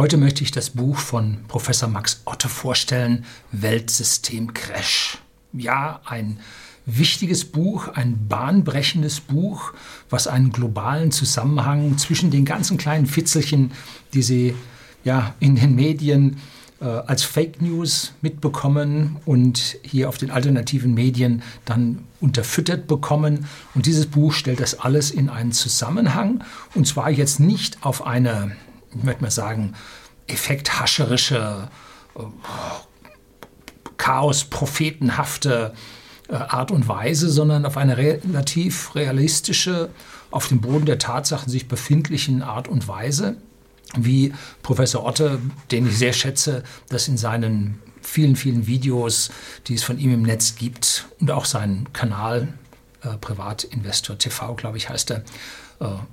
Heute möchte ich das Buch von Professor Max Otte vorstellen, Weltsystem Crash. Ja, ein wichtiges Buch, ein bahnbrechendes Buch, was einen globalen Zusammenhang zwischen den ganzen kleinen Fitzelchen, die Sie ja in den Medien äh, als Fake News mitbekommen und hier auf den alternativen Medien dann unterfüttert bekommen. Und dieses Buch stellt das alles in einen Zusammenhang und zwar jetzt nicht auf eine, ich möchte mal sagen, effekthascherische, äh, chaos-prophetenhafte äh, Art und Weise, sondern auf eine relativ realistische, auf dem Boden der Tatsachen sich befindlichen Art und Weise wie Professor Otte, den ich sehr schätze, das in seinen vielen, vielen Videos, die es von ihm im Netz gibt und auch seinen Kanal äh, Privatinvestor TV, glaube ich, heißt er,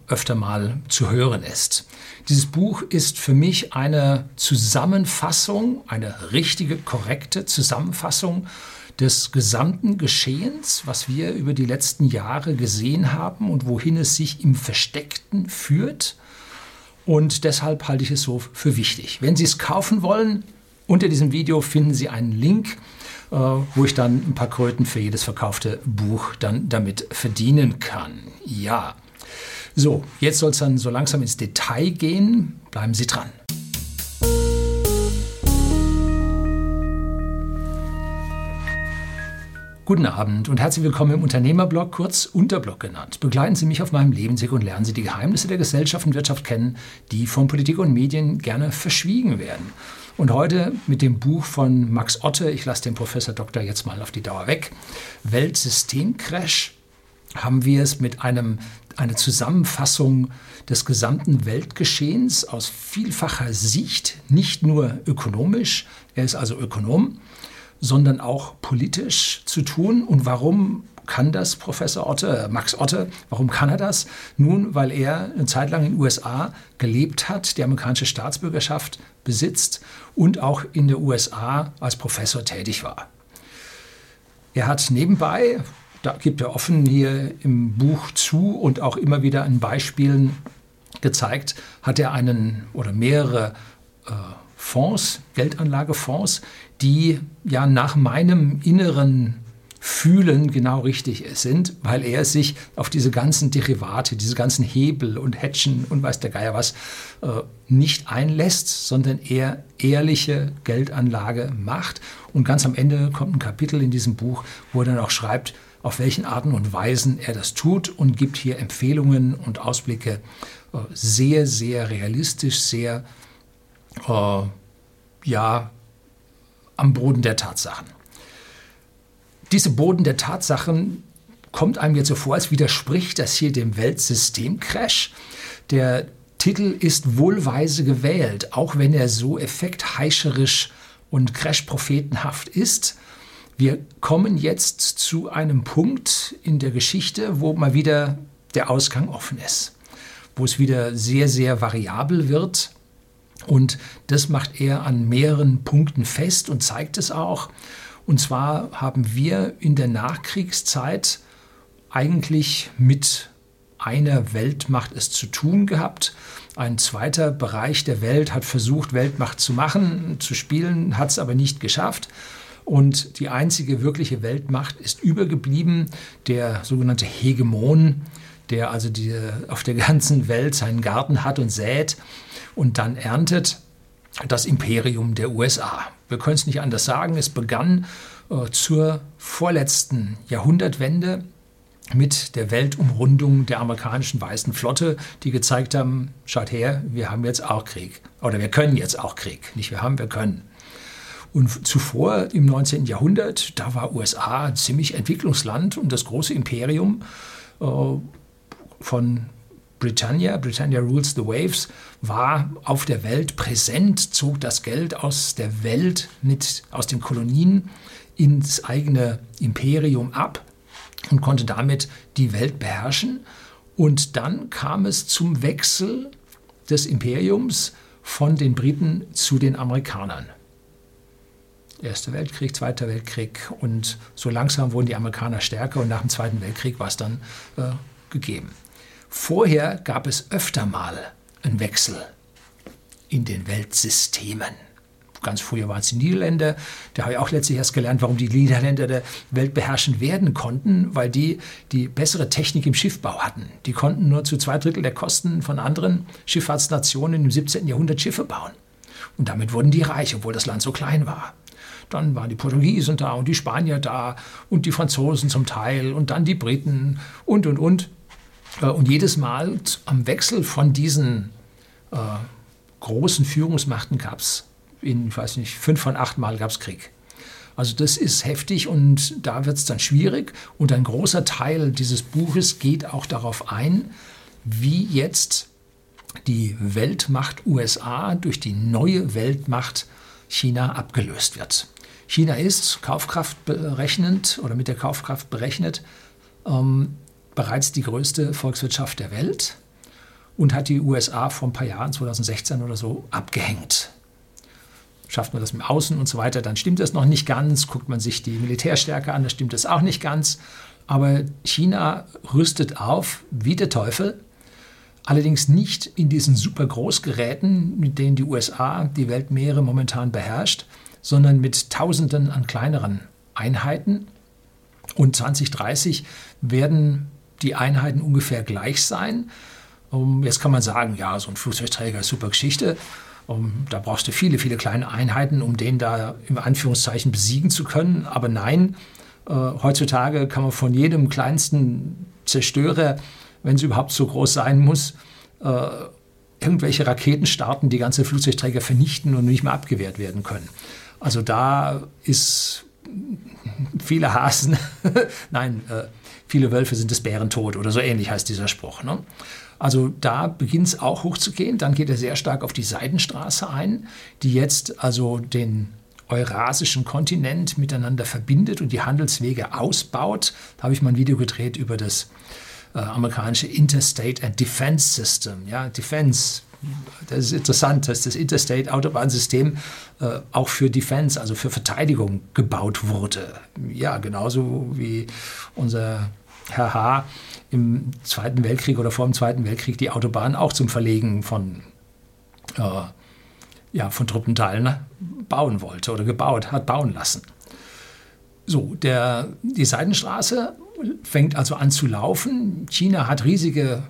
öfter mal zu hören ist. Dieses Buch ist für mich eine Zusammenfassung, eine richtige, korrekte Zusammenfassung des gesamten Geschehens, was wir über die letzten Jahre gesehen haben und wohin es sich im Versteckten führt und deshalb halte ich es so für wichtig. Wenn Sie es kaufen wollen, unter diesem Video finden Sie einen Link, äh, wo ich dann ein paar Kröten für jedes verkaufte Buch dann damit verdienen kann. Ja. So, jetzt soll es dann so langsam ins Detail gehen. Bleiben Sie dran. Guten Abend und herzlich willkommen im Unternehmerblog, kurz Unterblog genannt. Begleiten Sie mich auf meinem Lebensweg und lernen Sie die Geheimnisse der Gesellschaft und Wirtschaft kennen, die von Politik und Medien gerne verschwiegen werden. Und heute mit dem Buch von Max Otte, ich lasse den Professor Doktor jetzt mal auf die Dauer weg, Weltsystemcrash, haben wir es mit einem eine Zusammenfassung des gesamten Weltgeschehens aus vielfacher Sicht, nicht nur ökonomisch, er ist also Ökonom, sondern auch politisch zu tun. Und warum kann das Professor Otte, Max Otte, warum kann er das? Nun, weil er eine Zeit lang in den USA gelebt hat, die amerikanische Staatsbürgerschaft besitzt und auch in den USA als Professor tätig war. Er hat nebenbei, da gibt er offen hier im Buch zu und auch immer wieder in Beispielen gezeigt, hat er einen oder mehrere äh, Fonds, Geldanlagefonds, die ja nach meinem inneren Fühlen genau richtig sind, weil er sich auf diese ganzen Derivate, diese ganzen Hebel und Hedgen und weiß der Geier was äh, nicht einlässt, sondern er ehrliche Geldanlage macht. Und ganz am Ende kommt ein Kapitel in diesem Buch, wo er dann auch schreibt, auf welchen Arten und Weisen er das tut und gibt hier Empfehlungen und Ausblicke äh, sehr, sehr realistisch, sehr äh, ja am Boden der Tatsachen. Diese Boden der Tatsachen kommt einem jetzt so vor, als widerspricht das hier dem Weltsystemcrash. Der Titel ist wohlweise gewählt, auch wenn er so effektheischerisch und crash-prophetenhaft ist. Wir kommen jetzt zu einem Punkt in der Geschichte, wo mal wieder der Ausgang offen ist, wo es wieder sehr, sehr variabel wird und das macht er an mehreren Punkten fest und zeigt es auch. Und zwar haben wir in der Nachkriegszeit eigentlich mit einer Weltmacht es zu tun gehabt. Ein zweiter Bereich der Welt hat versucht, Weltmacht zu machen, zu spielen, hat es aber nicht geschafft. Und die einzige wirkliche Weltmacht ist übergeblieben, der sogenannte Hegemon, der also die, auf der ganzen Welt seinen Garten hat und sät und dann erntet das Imperium der USA. Wir können es nicht anders sagen. Es begann äh, zur vorletzten Jahrhundertwende mit der Weltumrundung der amerikanischen Weißen Flotte, die gezeigt haben, schaut her, wir haben jetzt auch Krieg. Oder wir können jetzt auch Krieg. Nicht wir haben, wir können. Und zuvor im 19. Jahrhundert, da war USA ein ziemlich Entwicklungsland und das große Imperium äh, von Britannia, Britannia Rules the Waves, war auf der Welt präsent, zog das Geld aus der Welt, mit, aus den Kolonien ins eigene Imperium ab und konnte damit die Welt beherrschen. Und dann kam es zum Wechsel des Imperiums von den Briten zu den Amerikanern. Erster Weltkrieg, Zweiter Weltkrieg und so langsam wurden die Amerikaner stärker und nach dem Zweiten Weltkrieg war es dann äh, gegeben. Vorher gab es öfter mal einen Wechsel in den Weltsystemen. Ganz früher waren es die Niederländer. Da habe ich auch letztlich erst gelernt, warum die Niederländer der Welt beherrschen werden konnten, weil die die bessere Technik im Schiffbau hatten. Die konnten nur zu zwei Drittel der Kosten von anderen Schifffahrtsnationen im 17. Jahrhundert Schiffe bauen. Und damit wurden die reich, obwohl das Land so klein war. Dann waren die Portugiesen da und die Spanier da und die Franzosen zum Teil und dann die Briten und, und, und. Äh, und jedes Mal am Wechsel von diesen äh, großen Führungsmachten gab es, in, ich weiß nicht, fünf von acht Mal gab es Krieg. Also das ist heftig und da wird es dann schwierig. Und ein großer Teil dieses Buches geht auch darauf ein, wie jetzt die Weltmacht USA durch die neue Weltmacht China abgelöst wird. China ist Kaufkraft berechnend oder mit der Kaufkraft berechnet ähm, bereits die größte Volkswirtschaft der Welt und hat die USA vor ein paar Jahren, 2016 oder so, abgehängt. Schafft man das mit Außen und so weiter, dann stimmt das noch nicht ganz. Guckt man sich die Militärstärke an, dann stimmt das auch nicht ganz. Aber China rüstet auf wie der Teufel. Allerdings nicht in diesen super Großgeräten, mit denen die USA die Weltmeere momentan beherrscht, sondern mit Tausenden an kleineren Einheiten. Und 2030 werden die Einheiten ungefähr gleich sein. Um, jetzt kann man sagen, ja, so ein Flugzeugträger ist super Geschichte. Um, da brauchst du viele, viele kleine Einheiten, um den da im Anführungszeichen besiegen zu können. Aber nein, äh, heutzutage kann man von jedem kleinsten Zerstörer, wenn es überhaupt so groß sein muss, äh, irgendwelche Raketen starten, die ganze Flugzeugträger vernichten und nicht mehr abgewehrt werden können. Also da ist viele Hasen, nein, äh, viele Wölfe sind des Bären tot oder so ähnlich heißt dieser Spruch. Ne? Also da beginnt es auch hochzugehen. Dann geht er sehr stark auf die Seidenstraße ein, die jetzt also den eurasischen Kontinent miteinander verbindet und die Handelswege ausbaut. Da habe ich mal ein Video gedreht über das äh, amerikanische Interstate and Defense System. Ja, Defense, das ist interessant, dass das Interstate-Autobahnsystem äh, auch für Defense, also für Verteidigung gebaut wurde. Ja, genauso wie unser Herr H. im Zweiten Weltkrieg oder vor dem Zweiten Weltkrieg die Autobahn auch zum Verlegen von, äh, ja, von Truppenteilen bauen wollte oder gebaut hat, bauen lassen. So, der, die Seidenstraße fängt also an zu laufen. China hat riesige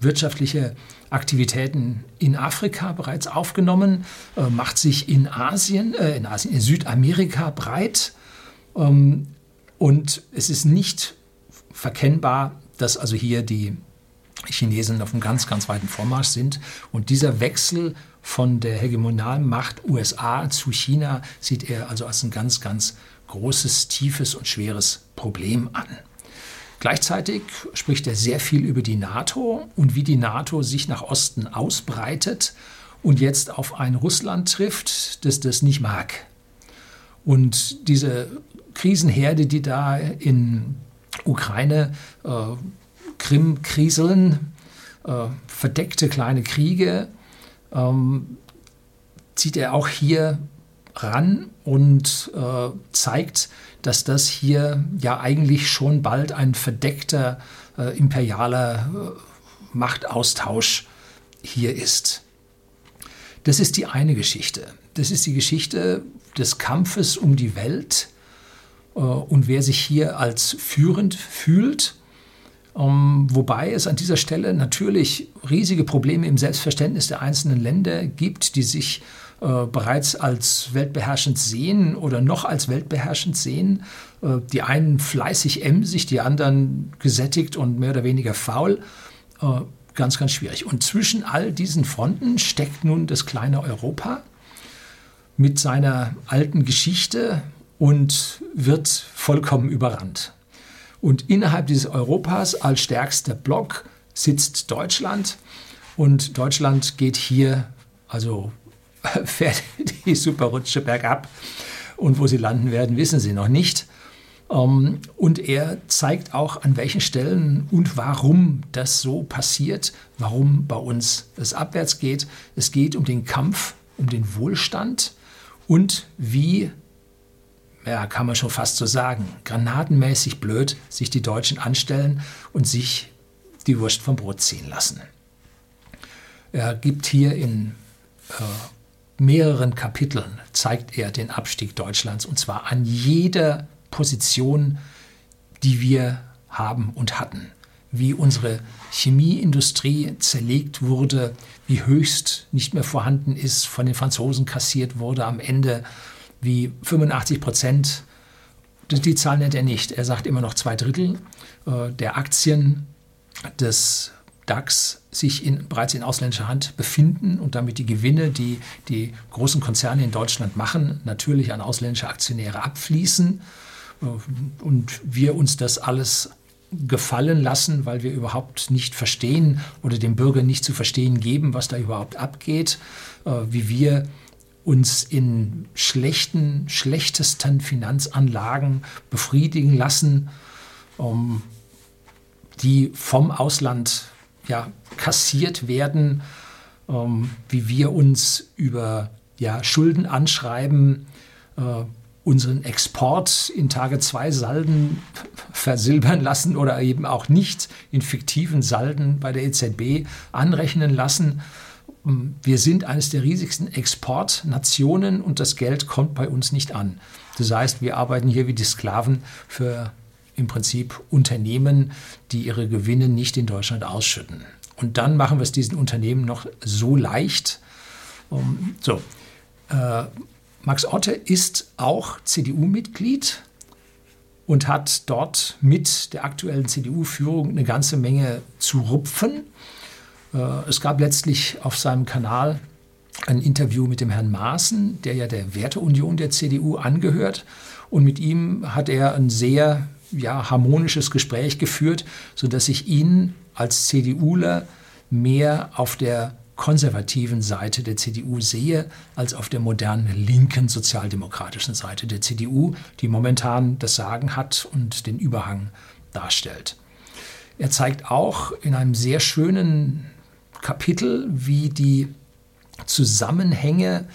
wirtschaftliche Aktivitäten in Afrika bereits aufgenommen, äh, macht sich in Asien, äh, in Asien, in Südamerika breit. Ähm, und es ist nicht verkennbar, dass also hier die Chinesen auf einem ganz, ganz weiten Vormarsch sind. Und dieser Wechsel von der hegemonialen Macht USA zu China sieht er also als ein ganz, ganz großes, tiefes und schweres Problem an. Gleichzeitig spricht er sehr viel über die NATO und wie die NATO sich nach Osten ausbreitet und jetzt auf ein Russland trifft, das das nicht mag. Und diese Krisenherde, die da in Ukraine, äh, Krim kriseln, äh, verdeckte kleine Kriege, ähm, zieht er auch hier ran und äh, zeigt, dass das hier ja eigentlich schon bald ein verdeckter äh, imperialer äh, Machtaustausch hier ist. Das ist die eine Geschichte. Das ist die Geschichte des Kampfes um die Welt äh, und wer sich hier als führend fühlt. Ähm, wobei es an dieser Stelle natürlich riesige Probleme im Selbstverständnis der einzelnen Länder gibt, die sich äh, bereits als weltbeherrschend sehen oder noch als weltbeherrschend sehen. Äh, die einen fleißig emsig, die anderen gesättigt und mehr oder weniger faul. Äh, ganz, ganz schwierig. Und zwischen all diesen Fronten steckt nun das kleine Europa mit seiner alten Geschichte und wird vollkommen überrannt. Und innerhalb dieses Europas als stärkster Block sitzt Deutschland. Und Deutschland geht hier, also fährt die Superrutsche bergab. Und wo sie landen werden, wissen sie noch nicht. Ähm, und er zeigt auch, an welchen Stellen und warum das so passiert, warum bei uns es abwärts geht. Es geht um den Kampf, um den Wohlstand und wie ja, kann man schon fast so sagen, granatenmäßig blöd sich die Deutschen anstellen und sich die Wurst vom Brot ziehen lassen. Er gibt hier in äh, mehreren Kapiteln zeigt er den Abstieg Deutschlands und zwar an jeder Position, die wir haben und hatten. Wie unsere Chemieindustrie zerlegt wurde, wie höchst nicht mehr vorhanden ist, von den Franzosen kassiert wurde am Ende, wie 85 Prozent, die Zahl nennt er nicht, er sagt immer noch zwei Drittel äh, der Aktien des DAX sich in, bereits in ausländischer Hand befinden und damit die Gewinne, die die großen Konzerne in Deutschland machen, natürlich an ausländische Aktionäre abfließen. Äh, und wir uns das alles gefallen lassen, weil wir überhaupt nicht verstehen oder dem Bürger nicht zu verstehen geben, was da überhaupt abgeht, äh, wie wir uns in schlechten, schlechtesten Finanzanlagen befriedigen lassen, ähm, die vom Ausland ja, kassiert werden, ähm, wie wir uns über ja, Schulden anschreiben, äh, unseren Export in Tage 2 Salden versilbern lassen oder eben auch nicht in fiktiven Salden bei der EZB anrechnen lassen. Ähm, wir sind eines der riesigsten Exportnationen und das Geld kommt bei uns nicht an. Das heißt, wir arbeiten hier wie die Sklaven für im Prinzip Unternehmen, die ihre Gewinne nicht in Deutschland ausschütten. Und dann machen wir es diesen Unternehmen noch so leicht. Um, so, äh, Max Otte ist auch CDU-Mitglied und hat dort mit der aktuellen CDU-Führung eine ganze Menge zu rupfen. Äh, es gab letztlich auf seinem Kanal ein Interview mit dem Herrn Maaßen, der ja der Werteunion der CDU angehört. Und mit ihm hat er ein sehr ja, harmonisches Gespräch geführt, sodass ich ihn als CDUler mehr auf der konservativen Seite der CDU sehe, als auf der modernen linken sozialdemokratischen Seite der CDU, die momentan das Sagen hat und den Überhang darstellt. Er zeigt auch in einem sehr schönen Kapitel, wie die Zusammenhänge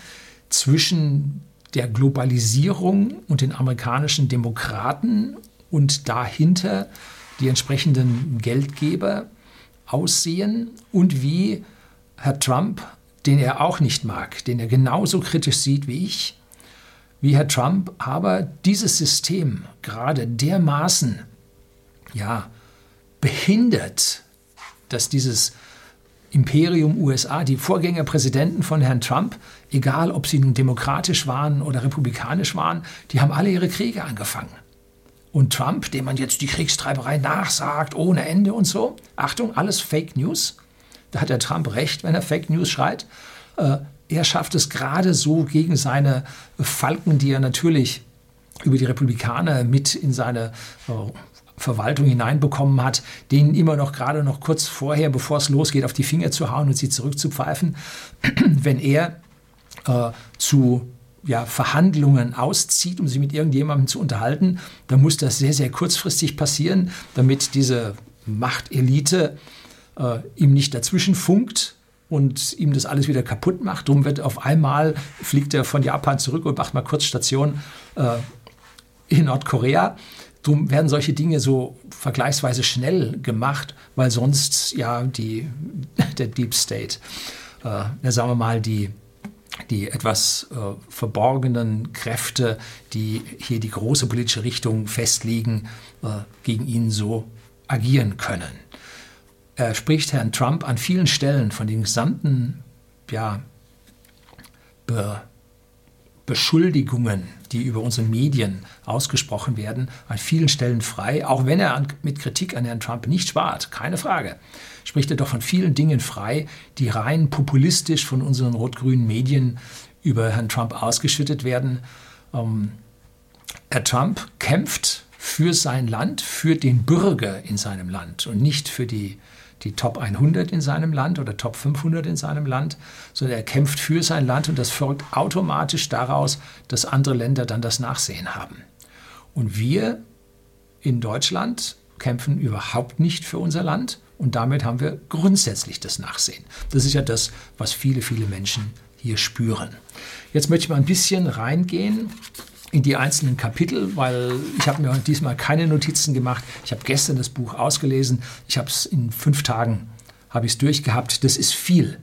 zwischen der Globalisierung und den amerikanischen Demokraten und dahinter die entsprechenden Geldgeber aussehen und wie Herr Trump, den er auch nicht mag, den er genauso kritisch sieht wie ich, wie Herr Trump aber dieses System gerade dermaßen ja, behindert, dass dieses Imperium USA, die Vorgängerpräsidenten von Herrn Trump, egal ob sie nun demokratisch waren oder republikanisch waren, die haben alle ihre Kriege angefangen. Und Trump, dem man jetzt die Kriegstreiberei nachsagt, ohne Ende und so, Achtung, alles Fake News. Da hat der Trump recht, wenn er Fake News schreit. Äh, er schafft es gerade so gegen seine Falken, die er natürlich über die Republikaner mit in seine äh, Verwaltung hineinbekommen hat, denen immer noch gerade noch kurz vorher, bevor es losgeht, auf die Finger zu hauen und sie zurückzupfeifen, wenn er äh, zu ja, Verhandlungen auszieht, um sich mit irgendjemandem zu unterhalten, dann muss das sehr, sehr kurzfristig passieren, damit diese Machtelite äh, ihm nicht dazwischen funkt und ihm das alles wieder kaputt macht. Darum wird auf einmal, fliegt er von Japan zurück und macht mal kurz Station äh, in Nordkorea. Darum werden solche Dinge so vergleichsweise schnell gemacht, weil sonst ja die, der Deep State, äh, sagen wir mal, die die etwas äh, verborgenen Kräfte, die hier die große politische Richtung festlegen, äh, gegen ihn so agieren können. Er spricht Herrn Trump an vielen Stellen von den gesamten ja, Be Beschuldigungen, die über unsere Medien ausgesprochen werden, an vielen Stellen frei, auch wenn er an, mit Kritik an Herrn Trump nicht spart, keine Frage spricht er doch von vielen Dingen frei, die rein populistisch von unseren rot-grünen Medien über Herrn Trump ausgeschüttet werden. Ähm, Herr Trump kämpft für sein Land, für den Bürger in seinem Land und nicht für die, die Top 100 in seinem Land oder Top 500 in seinem Land, sondern er kämpft für sein Land und das folgt automatisch daraus, dass andere Länder dann das Nachsehen haben. Und wir in Deutschland kämpfen überhaupt nicht für unser Land und damit haben wir grundsätzlich das Nachsehen. Das ist ja das, was viele, viele Menschen hier spüren. Jetzt möchte ich mal ein bisschen reingehen in die einzelnen Kapitel, weil ich habe mir diesmal keine Notizen gemacht. Ich habe gestern das Buch ausgelesen. Ich habe es in fünf Tagen habe ich es durchgehabt. Das ist viel.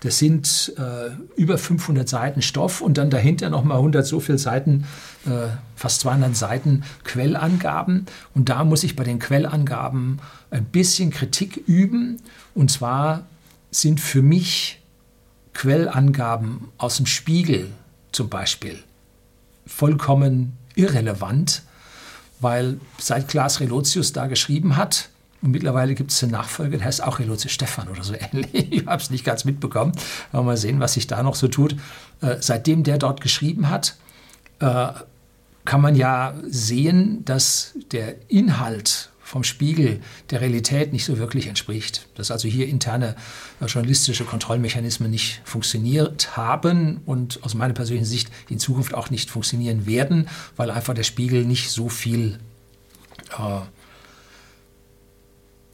Das sind äh, über 500 Seiten Stoff und dann dahinter nochmal 100 so viele Seiten, äh, fast 200 Seiten Quellangaben. Und da muss ich bei den Quellangaben ein bisschen Kritik üben. Und zwar sind für mich Quellangaben aus dem Spiegel zum Beispiel vollkommen irrelevant, weil seit Klaas Relotius da geschrieben hat, und mittlerweile gibt es einen Nachfolger, der heißt auch Relotius Stefan oder so ähnlich. Ich habe es nicht ganz mitbekommen. Aber mal sehen, was sich da noch so tut. Äh, seitdem der dort geschrieben hat, äh, kann man ja sehen, dass der Inhalt vom Spiegel der Realität nicht so wirklich entspricht. Dass also hier interne äh, journalistische Kontrollmechanismen nicht funktioniert haben und aus meiner persönlichen Sicht in Zukunft auch nicht funktionieren werden, weil einfach der Spiegel nicht so viel äh,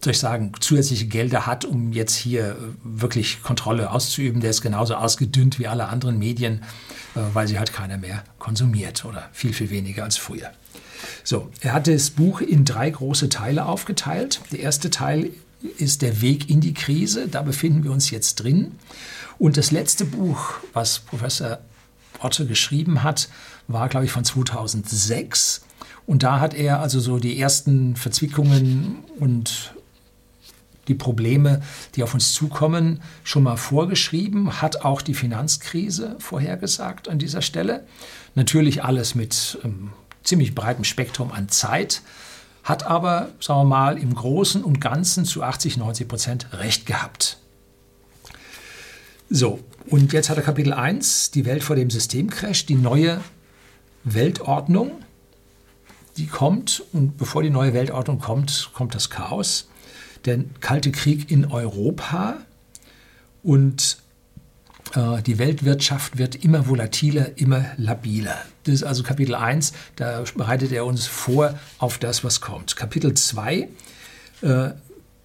soll ich sagen, zusätzliche Gelder hat, um jetzt hier äh, wirklich Kontrolle auszuüben. Der ist genauso ausgedünnt wie alle anderen Medien, äh, weil sie halt keiner mehr konsumiert oder viel, viel weniger als früher. So, er hat das Buch in drei große Teile aufgeteilt. Der erste Teil ist der Weg in die Krise. Da befinden wir uns jetzt drin. Und das letzte Buch, was Professor Otte geschrieben hat, war, glaube ich, von 2006. Und da hat er also so die ersten Verzwickungen und die Probleme, die auf uns zukommen, schon mal vorgeschrieben, hat auch die Finanzkrise vorhergesagt an dieser Stelle. Natürlich alles mit ähm, ziemlich breitem Spektrum an Zeit, hat aber, sagen wir mal, im Großen und Ganzen zu 80, 90 Prozent recht gehabt. So, und jetzt hat er Kapitel 1, die Welt vor dem Systemcrash, die neue Weltordnung, die kommt und bevor die neue Weltordnung kommt, kommt das Chaos der Kalte Krieg in Europa und die Weltwirtschaft wird immer volatiler, immer labiler. Das ist also Kapitel 1, da bereitet er uns vor auf das, was kommt. Kapitel 2, äh,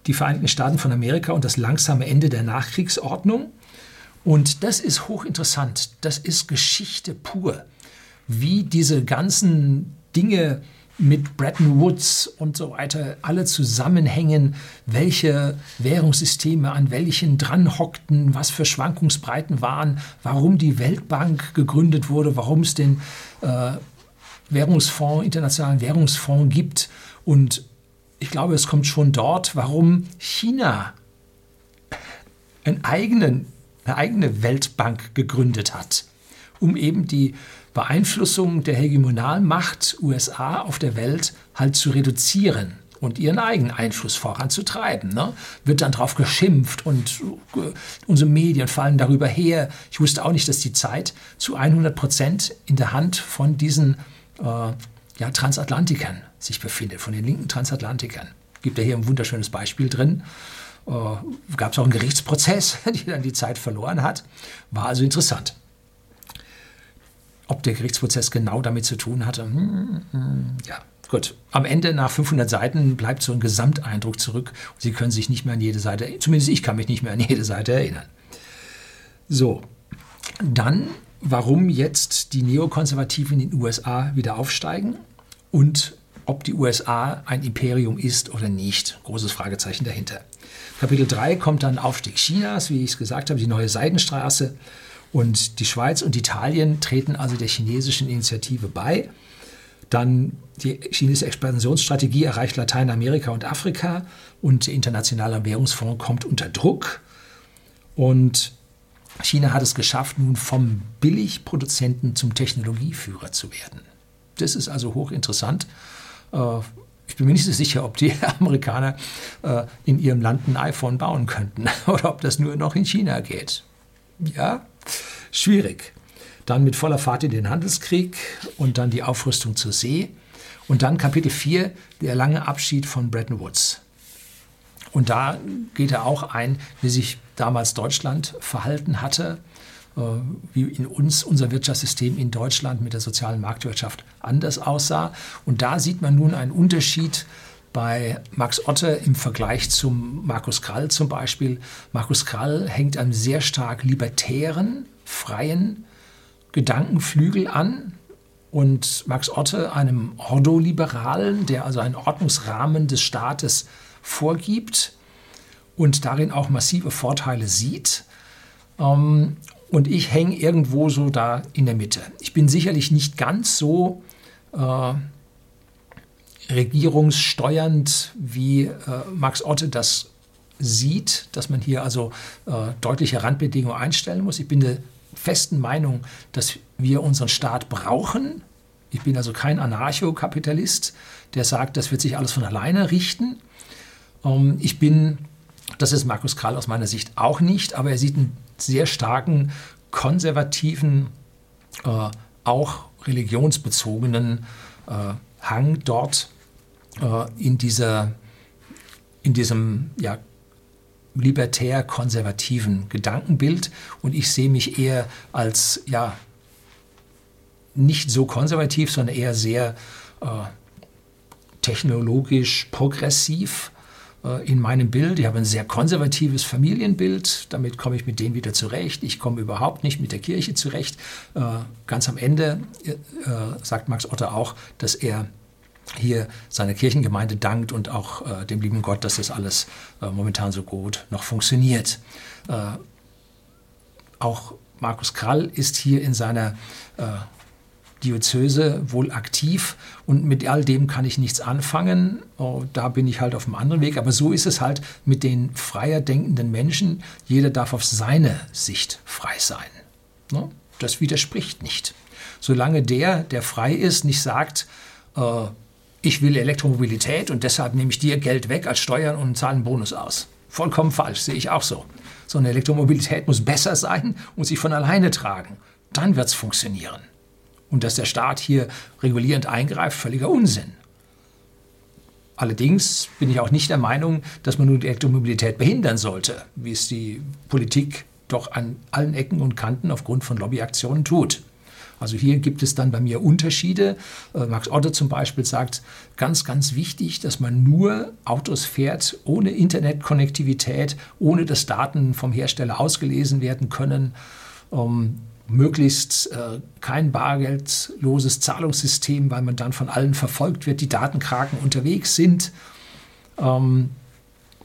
die Vereinigten Staaten von Amerika und das langsame Ende der Nachkriegsordnung. Und das ist hochinteressant. Das ist Geschichte pur. Wie diese ganzen Dinge mit Bretton Woods und so weiter alle zusammenhängen, welche Währungssysteme an welchen dran hockten, was für Schwankungsbreiten waren, warum die Weltbank gegründet wurde, warum es den äh, Währungsfonds, Internationalen Währungsfonds gibt. Und ich glaube, es kommt schon dort, warum China einen eigenen, eine eigene Weltbank gegründet hat, um eben die Beeinflussung der Hegemonalmacht USA auf der Welt halt zu reduzieren und ihren eigenen Einfluss voranzutreiben. Ne? Wird dann drauf geschimpft und äh, unsere Medien fallen darüber her. Ich wusste auch nicht, dass die Zeit zu 100 Prozent in der Hand von diesen äh, ja, Transatlantikern sich befindet, von den linken Transatlantikern. Gibt ja hier ein wunderschönes Beispiel drin. Äh, Gab es auch einen Gerichtsprozess, der dann die Zeit verloren hat. War also interessant. Ob der Gerichtsprozess genau damit zu tun hatte, hm, hm, ja, gut. Am Ende, nach 500 Seiten, bleibt so ein Gesamteindruck zurück. Sie können sich nicht mehr an jede Seite, zumindest ich kann mich nicht mehr an jede Seite erinnern. So, dann, warum jetzt die Neokonservativen in den USA wieder aufsteigen und ob die USA ein Imperium ist oder nicht. Großes Fragezeichen dahinter. Kapitel 3 kommt dann Aufstieg Chinas, wie ich es gesagt habe, die neue Seidenstraße. Und die Schweiz und Italien treten also der chinesischen Initiative bei. Dann die chinesische Expansionsstrategie erreicht Lateinamerika und Afrika und der Internationale Währungsfonds kommt unter Druck. Und China hat es geschafft, nun vom Billigproduzenten zum Technologieführer zu werden. Das ist also hochinteressant. Äh, ich bin mir nicht so sicher, ob die Amerikaner äh, in ihrem Land ein iPhone bauen könnten oder ob das nur noch in China geht. Ja, schwierig. Dann mit voller Fahrt in den Handelskrieg und dann die Aufrüstung zur See. Und dann Kapitel 4, der lange Abschied von Bretton Woods. Und da geht er auch ein, wie sich damals Deutschland verhalten hatte, äh, wie in uns unser Wirtschaftssystem in Deutschland mit der sozialen Marktwirtschaft anders aussah. Und da sieht man nun einen Unterschied bei Max Otte im Vergleich zum Markus Krall zum Beispiel. Markus Krall hängt einem sehr stark libertären, freien Gedankenflügel an und Max Otte einem Ordoliberalen, der also einen Ordnungsrahmen des Staates vorgibt und darin auch massive Vorteile sieht. Ähm, und ich hänge irgendwo so da in der Mitte. Ich bin sicherlich nicht ganz so äh, regierungssteuernd, wie äh, Max Otte das sieht, dass man hier also äh, deutliche Randbedingungen einstellen muss. Ich bin der festen Meinung, dass wir unseren Staat brauchen. Ich bin also kein Anarchokapitalist, der sagt, das wird sich alles von alleine richten. Ähm, ich bin, das ist Markus Krall aus meiner Sicht auch nicht, aber er sieht einen sehr starken konservativen, äh, auch religionsbezogenen äh, Hang dort in, dieser, in diesem ja, libertär-konservativen Gedankenbild. Und ich sehe mich eher als ja, nicht so konservativ, sondern eher sehr äh, technologisch progressiv äh, in meinem Bild. Ich habe ein sehr konservatives Familienbild. Damit komme ich mit denen wieder zurecht. Ich komme überhaupt nicht mit der Kirche zurecht. Äh, ganz am Ende äh, sagt Max Otter auch, dass er hier seiner Kirchengemeinde dankt und auch dem lieben Gott, dass das alles momentan so gut noch funktioniert. auch Markus Krall ist hier in seiner Diözese wohl aktiv und mit all dem kann ich nichts anfangen. Oh, da bin ich halt auf einem anderen Weg. Aber so ist es halt mit den freier denkenden Menschen. Jeder darf auf seine Sicht frei sein. Ne? Das widerspricht nicht. Solange der, der frei ist, nicht sagt, äh, ich will Elektromobilität und deshalb nehme ich dir Geld weg als Steuern und zahle einen Bonus aus. Vollkommen falsch, sehe ich auch so. So eine Elektromobilität muss besser sein und sich von alleine tragen. Dann wird es funktionieren und dass der Staat hier regulierend eingreift, völliger Unsinn. Allerdings bin ich auch nicht der Meinung, dass man nun die Elektromobilität behindern sollte, wie es die Politik doch an allen Ecken und Kanten aufgrund von Lobbyaktionen tut. Also hier gibt es dann bei mir Unterschiede. Äh, Max Otto zum Beispiel sagt, ganz, ganz wichtig, dass man nur Autos fährt ohne Internetkonnektivität, ohne dass Daten vom Hersteller ausgelesen werden können. Ähm, möglichst äh, kein bargeldloses Zahlungssystem, weil man dann von allen verfolgt wird, die Datenkraken unterwegs sind. Ähm,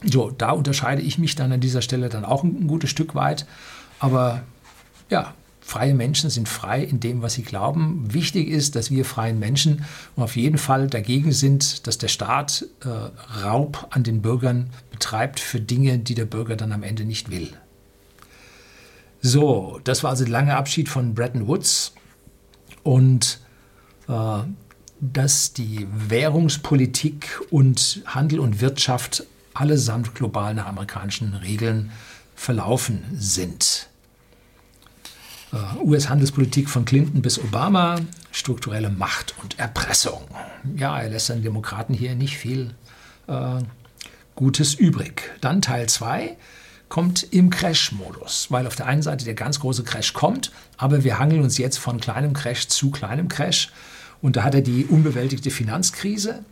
so, da unterscheide ich mich dann an dieser Stelle dann auch ein, ein gutes Stück weit. Aber ja, freie Menschen sind frei in dem, was sie glauben. Wichtig ist, dass wir freien Menschen auf jeden Fall dagegen sind, dass der Staat äh, Raub an den Bürgern betreibt für Dinge, die der Bürger dann am Ende nicht will. So, das war also der lange Abschied von Bretton Woods und äh, dass die Währungspolitik und Handel und Wirtschaft allesamt global nach amerikanischen Regeln verlaufen sind. Äh, US-Handelspolitik von Clinton bis Obama, strukturelle Macht und Erpressung. Ja, er lässt den Demokraten hier nicht viel äh, Gutes übrig. Dann Teil 2 kommt im Crash-Modus, weil auf der einen Seite der ganz große Crash kommt, aber wir hangeln uns jetzt von kleinem Crash zu kleinem Crash. Und da hat er die unbewältigte Finanzkrise,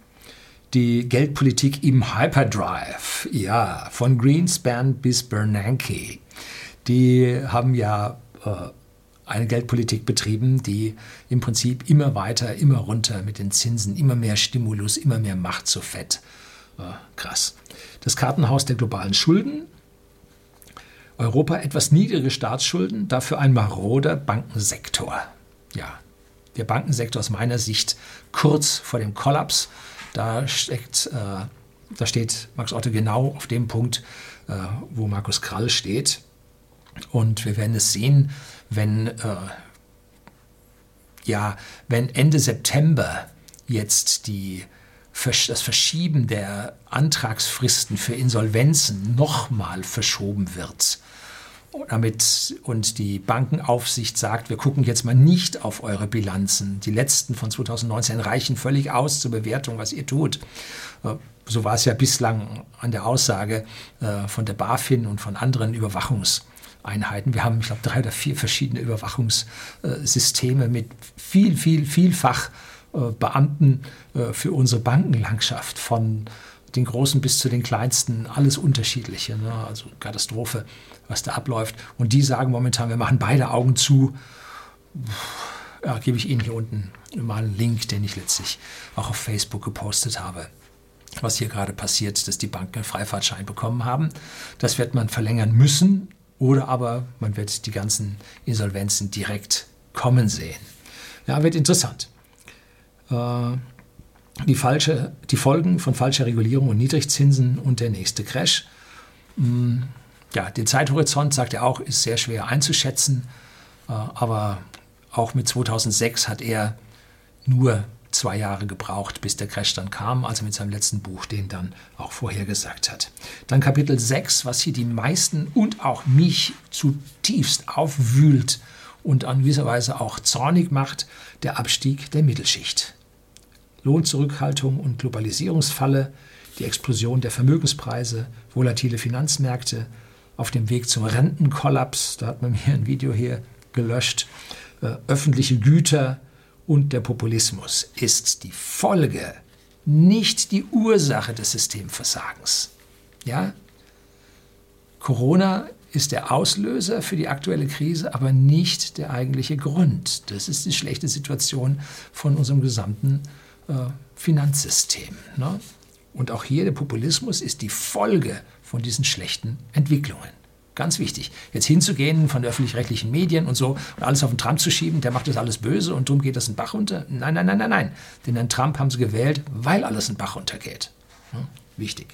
die Geldpolitik im Hyperdrive, ja, von Greenspan bis Bernanke. Die haben ja äh, eine Geldpolitik betrieben, die im Prinzip immer weiter, immer runter mit den Zinsen, immer mehr Stimulus, immer mehr Macht zu Fett. Äh, krass. Das Kartenhaus der globalen Schulden, Europa etwas niedrige Staatsschulden, dafür ein maroder Bankensektor. Ja, der Bankensektor aus meiner Sicht kurz vor dem Kollaps. Da, steckt, äh, da steht Max Otto genau auf dem Punkt, äh, wo Markus Krall steht. Und wir werden es sehen, wenn, äh, ja, wenn Ende September jetzt die das Verschieben der Antragsfristen für Insolvenzen nochmal verschoben wird. Damit und die Bankenaufsicht sagt, wir gucken jetzt mal nicht auf eure Bilanzen. Die letzten von 2019 reichen völlig aus zur Bewertung, was ihr tut. Äh, so war es ja bislang an der Aussage äh, von der BaFin und von anderen Überwachungseinheiten. Wir haben, ich glaube, drei oder vier verschiedene Überwachungssysteme mit viel, viel, vielfach äh, Beamten äh, für unsere Bankenlandschaft von den Großen bis zu den Kleinsten, alles Unterschiedliche. Ne? Also Katastrophe, was da abläuft. Und die sagen momentan, wir machen beide Augen zu. Ja, gebe ich Ihnen hier unten mal einen Link, den ich letztlich auch auf Facebook gepostet habe. Was hier gerade passiert, dass die Banken einen Freifahrtschein bekommen haben. Das wird man verlängern müssen, oder aber man wird die ganzen Insolvenzen direkt kommen sehen. Ja, wird interessant. Äh, die, falsche, die Folgen von falscher Regulierung und Niedrigzinsen und der nächste Crash. Hm, ja, den Zeithorizont, sagt er auch, ist sehr schwer einzuschätzen, äh, aber auch mit 2006 hat er nur zwei Jahre gebraucht, bis der Crash dann kam, also mit seinem letzten Buch, den dann auch vorhergesagt hat. Dann Kapitel 6, was hier die meisten und auch mich zutiefst aufwühlt und an gewisser Weise auch zornig macht, der Abstieg der Mittelschicht. Lohnzurückhaltung und Globalisierungsfalle, die Explosion der Vermögenspreise, volatile Finanzmärkte, auf dem Weg zum Rentenkollaps, da hat man mir ein Video hier gelöscht, äh, öffentliche Güter, und der Populismus ist die Folge, nicht die Ursache des Systemversagens. Ja? Corona ist der Auslöser für die aktuelle Krise, aber nicht der eigentliche Grund. Das ist die schlechte Situation von unserem gesamten äh, Finanzsystem. Ne? Und auch hier der Populismus ist die Folge von diesen schlechten Entwicklungen. Ganz wichtig. Jetzt hinzugehen von öffentlich-rechtlichen Medien und so und alles auf den Trump zu schieben, der macht das alles böse und darum geht das in Bach runter. Nein, nein, nein, nein, nein. Denn den Trump haben sie gewählt, weil alles in Bach runtergeht. Hm? Wichtig.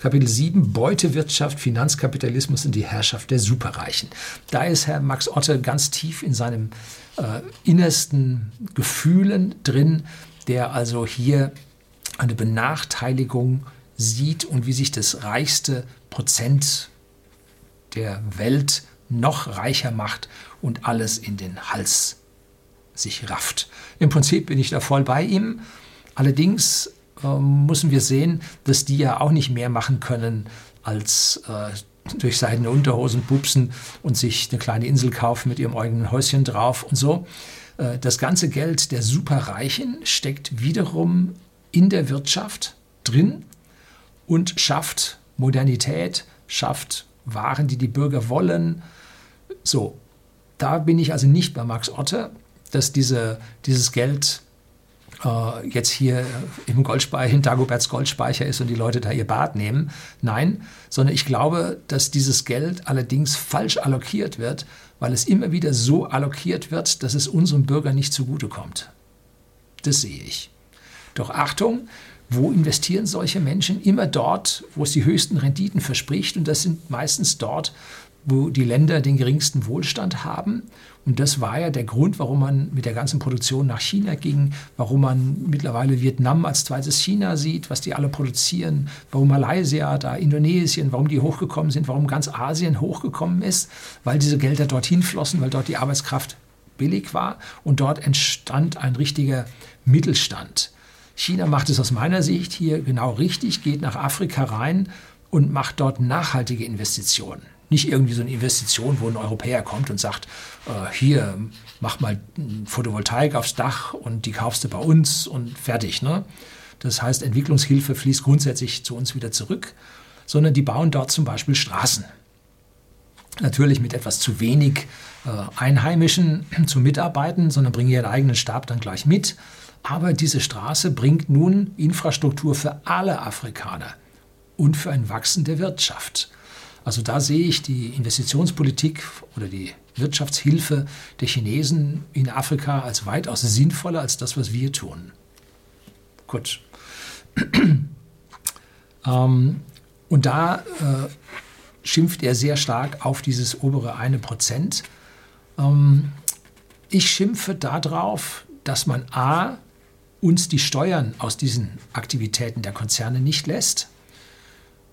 Kapitel 7, Beutewirtschaft, Finanzkapitalismus und die Herrschaft der Superreichen. Da ist Herr Max Otte ganz tief in seinem äh, innersten Gefühlen drin, der also hier eine Benachteiligung sieht und wie sich das reichste Prozent der Welt noch reicher macht und alles in den Hals sich rafft. Im Prinzip bin ich da voll bei ihm. Allerdings äh, müssen wir sehen, dass die ja auch nicht mehr machen können, als äh, durch seine Unterhosen pupsen und sich eine kleine Insel kaufen mit ihrem eigenen Häuschen drauf und so. Äh, das ganze Geld der Superreichen steckt wiederum in der Wirtschaft drin und schafft Modernität, schafft waren, die die Bürger wollen. So, da bin ich also nicht bei Max Otte, dass diese, dieses Geld äh, jetzt hier im Goldspeicher, in Dagoberts Goldspeicher ist und die Leute da ihr Bad nehmen. Nein, sondern ich glaube, dass dieses Geld allerdings falsch allokiert wird, weil es immer wieder so allokiert wird, dass es unseren Bürgern nicht zugutekommt. Das sehe ich. Doch Achtung, wo investieren solche Menschen? Immer dort, wo es die höchsten Renditen verspricht. Und das sind meistens dort, wo die Länder den geringsten Wohlstand haben. Und das war ja der Grund, warum man mit der ganzen Produktion nach China ging, warum man mittlerweile Vietnam als zweites China sieht, was die alle produzieren, warum Malaysia, da Indonesien, warum die hochgekommen sind, warum ganz Asien hochgekommen ist, weil diese Gelder dorthin flossen, weil dort die Arbeitskraft billig war und dort entstand ein richtiger Mittelstand. China macht es aus meiner Sicht hier genau richtig, geht nach Afrika rein und macht dort nachhaltige Investitionen. Nicht irgendwie so eine Investition, wo ein Europäer kommt und sagt, äh, hier, mach mal Photovoltaik aufs Dach und die kaufst du bei uns und fertig. Ne? Das heißt, Entwicklungshilfe fließt grundsätzlich zu uns wieder zurück, sondern die bauen dort zum Beispiel Straßen. Natürlich mit etwas zu wenig äh, Einheimischen zu mitarbeiten, sondern bringen ihren eigenen Stab dann gleich mit. Aber diese Straße bringt nun Infrastruktur für alle Afrikaner und für ein Wachsen der Wirtschaft. Also da sehe ich die Investitionspolitik oder die Wirtschaftshilfe der Chinesen in Afrika als weitaus sinnvoller als das, was wir tun. Gut. ähm, und da äh, schimpft er sehr stark auf dieses obere eine Prozent. Ähm, ich schimpfe darauf, dass man a uns die Steuern aus diesen Aktivitäten der Konzerne nicht lässt.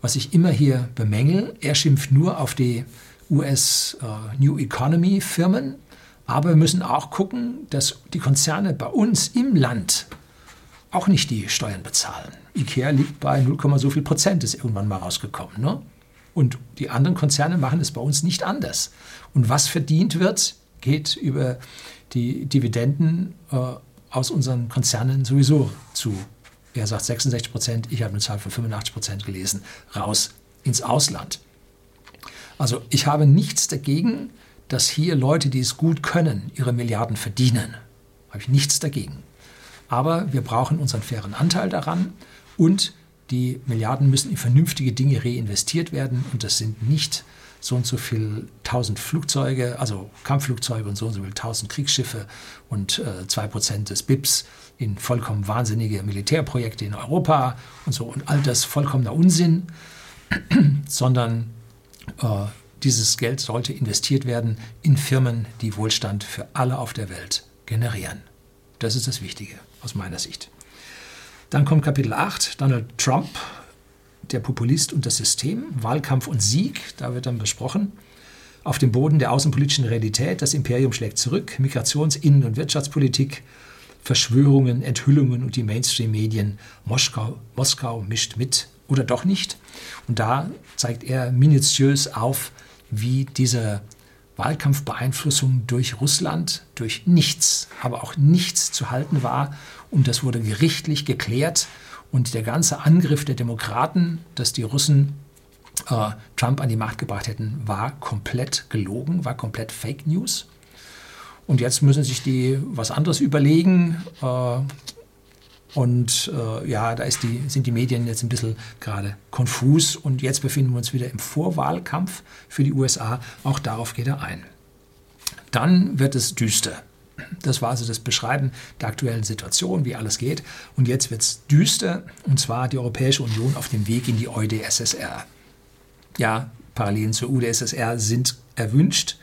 Was ich immer hier bemängel, er schimpft nur auf die US äh, New Economy Firmen, aber wir müssen auch gucken, dass die Konzerne bei uns im Land auch nicht die Steuern bezahlen. IKEA liegt bei 0, so viel Prozent, ist irgendwann mal rausgekommen. Ne? Und die anderen Konzerne machen es bei uns nicht anders. Und was verdient wird, geht über die Dividenden äh, aus unseren Konzernen sowieso zu, er sagt 66 Prozent, ich habe eine Zahl von 85 Prozent gelesen, raus ins Ausland. Also ich habe nichts dagegen, dass hier Leute, die es gut können, ihre Milliarden verdienen. Habe ich nichts dagegen. Aber wir brauchen unseren fairen Anteil daran und die Milliarden müssen in vernünftige Dinge reinvestiert werden und das sind nicht so und so viel tausend Flugzeuge, also Kampfflugzeuge und so und so viel tausend Kriegsschiffe und äh, zwei äh, Prozent des BIPs in vollkommen wahnsinnige Militärprojekte in Europa und so und all das vollkommener Unsinn, sondern äh, dieses Geld sollte investiert werden in Firmen, die Wohlstand für alle auf der Welt generieren. Das ist das Wichtige aus meiner Sicht. Dann kommt Kapitel 8, Donald Trump, der Populist und das System, Wahlkampf und Sieg, da wird dann besprochen. Auf dem Boden der außenpolitischen Realität, das Imperium schlägt zurück, Migrations-, Innen- und Wirtschaftspolitik, Verschwörungen, Enthüllungen und die Mainstream-Medien. Moskau, Moskau mischt mit oder doch nicht. Und da zeigt er minutiös auf, wie diese Wahlkampfbeeinflussung durch Russland, durch nichts, aber auch nichts zu halten war. Und das wurde gerichtlich geklärt. Und der ganze Angriff der Demokraten, dass die Russen äh, Trump an die Macht gebracht hätten, war komplett gelogen, war komplett Fake News. Und jetzt müssen sich die was anderes überlegen. Äh, und äh, ja, da die, sind die Medien jetzt ein bisschen gerade konfus. Und jetzt befinden wir uns wieder im Vorwahlkampf für die USA. Auch darauf geht er ein. Dann wird es düster. Das war also das Beschreiben der aktuellen Situation, wie alles geht. Und jetzt wird es düster, und zwar die Europäische Union auf dem Weg in die EUDSSR. Ja, Parallelen zur UdSSR sind erwünscht.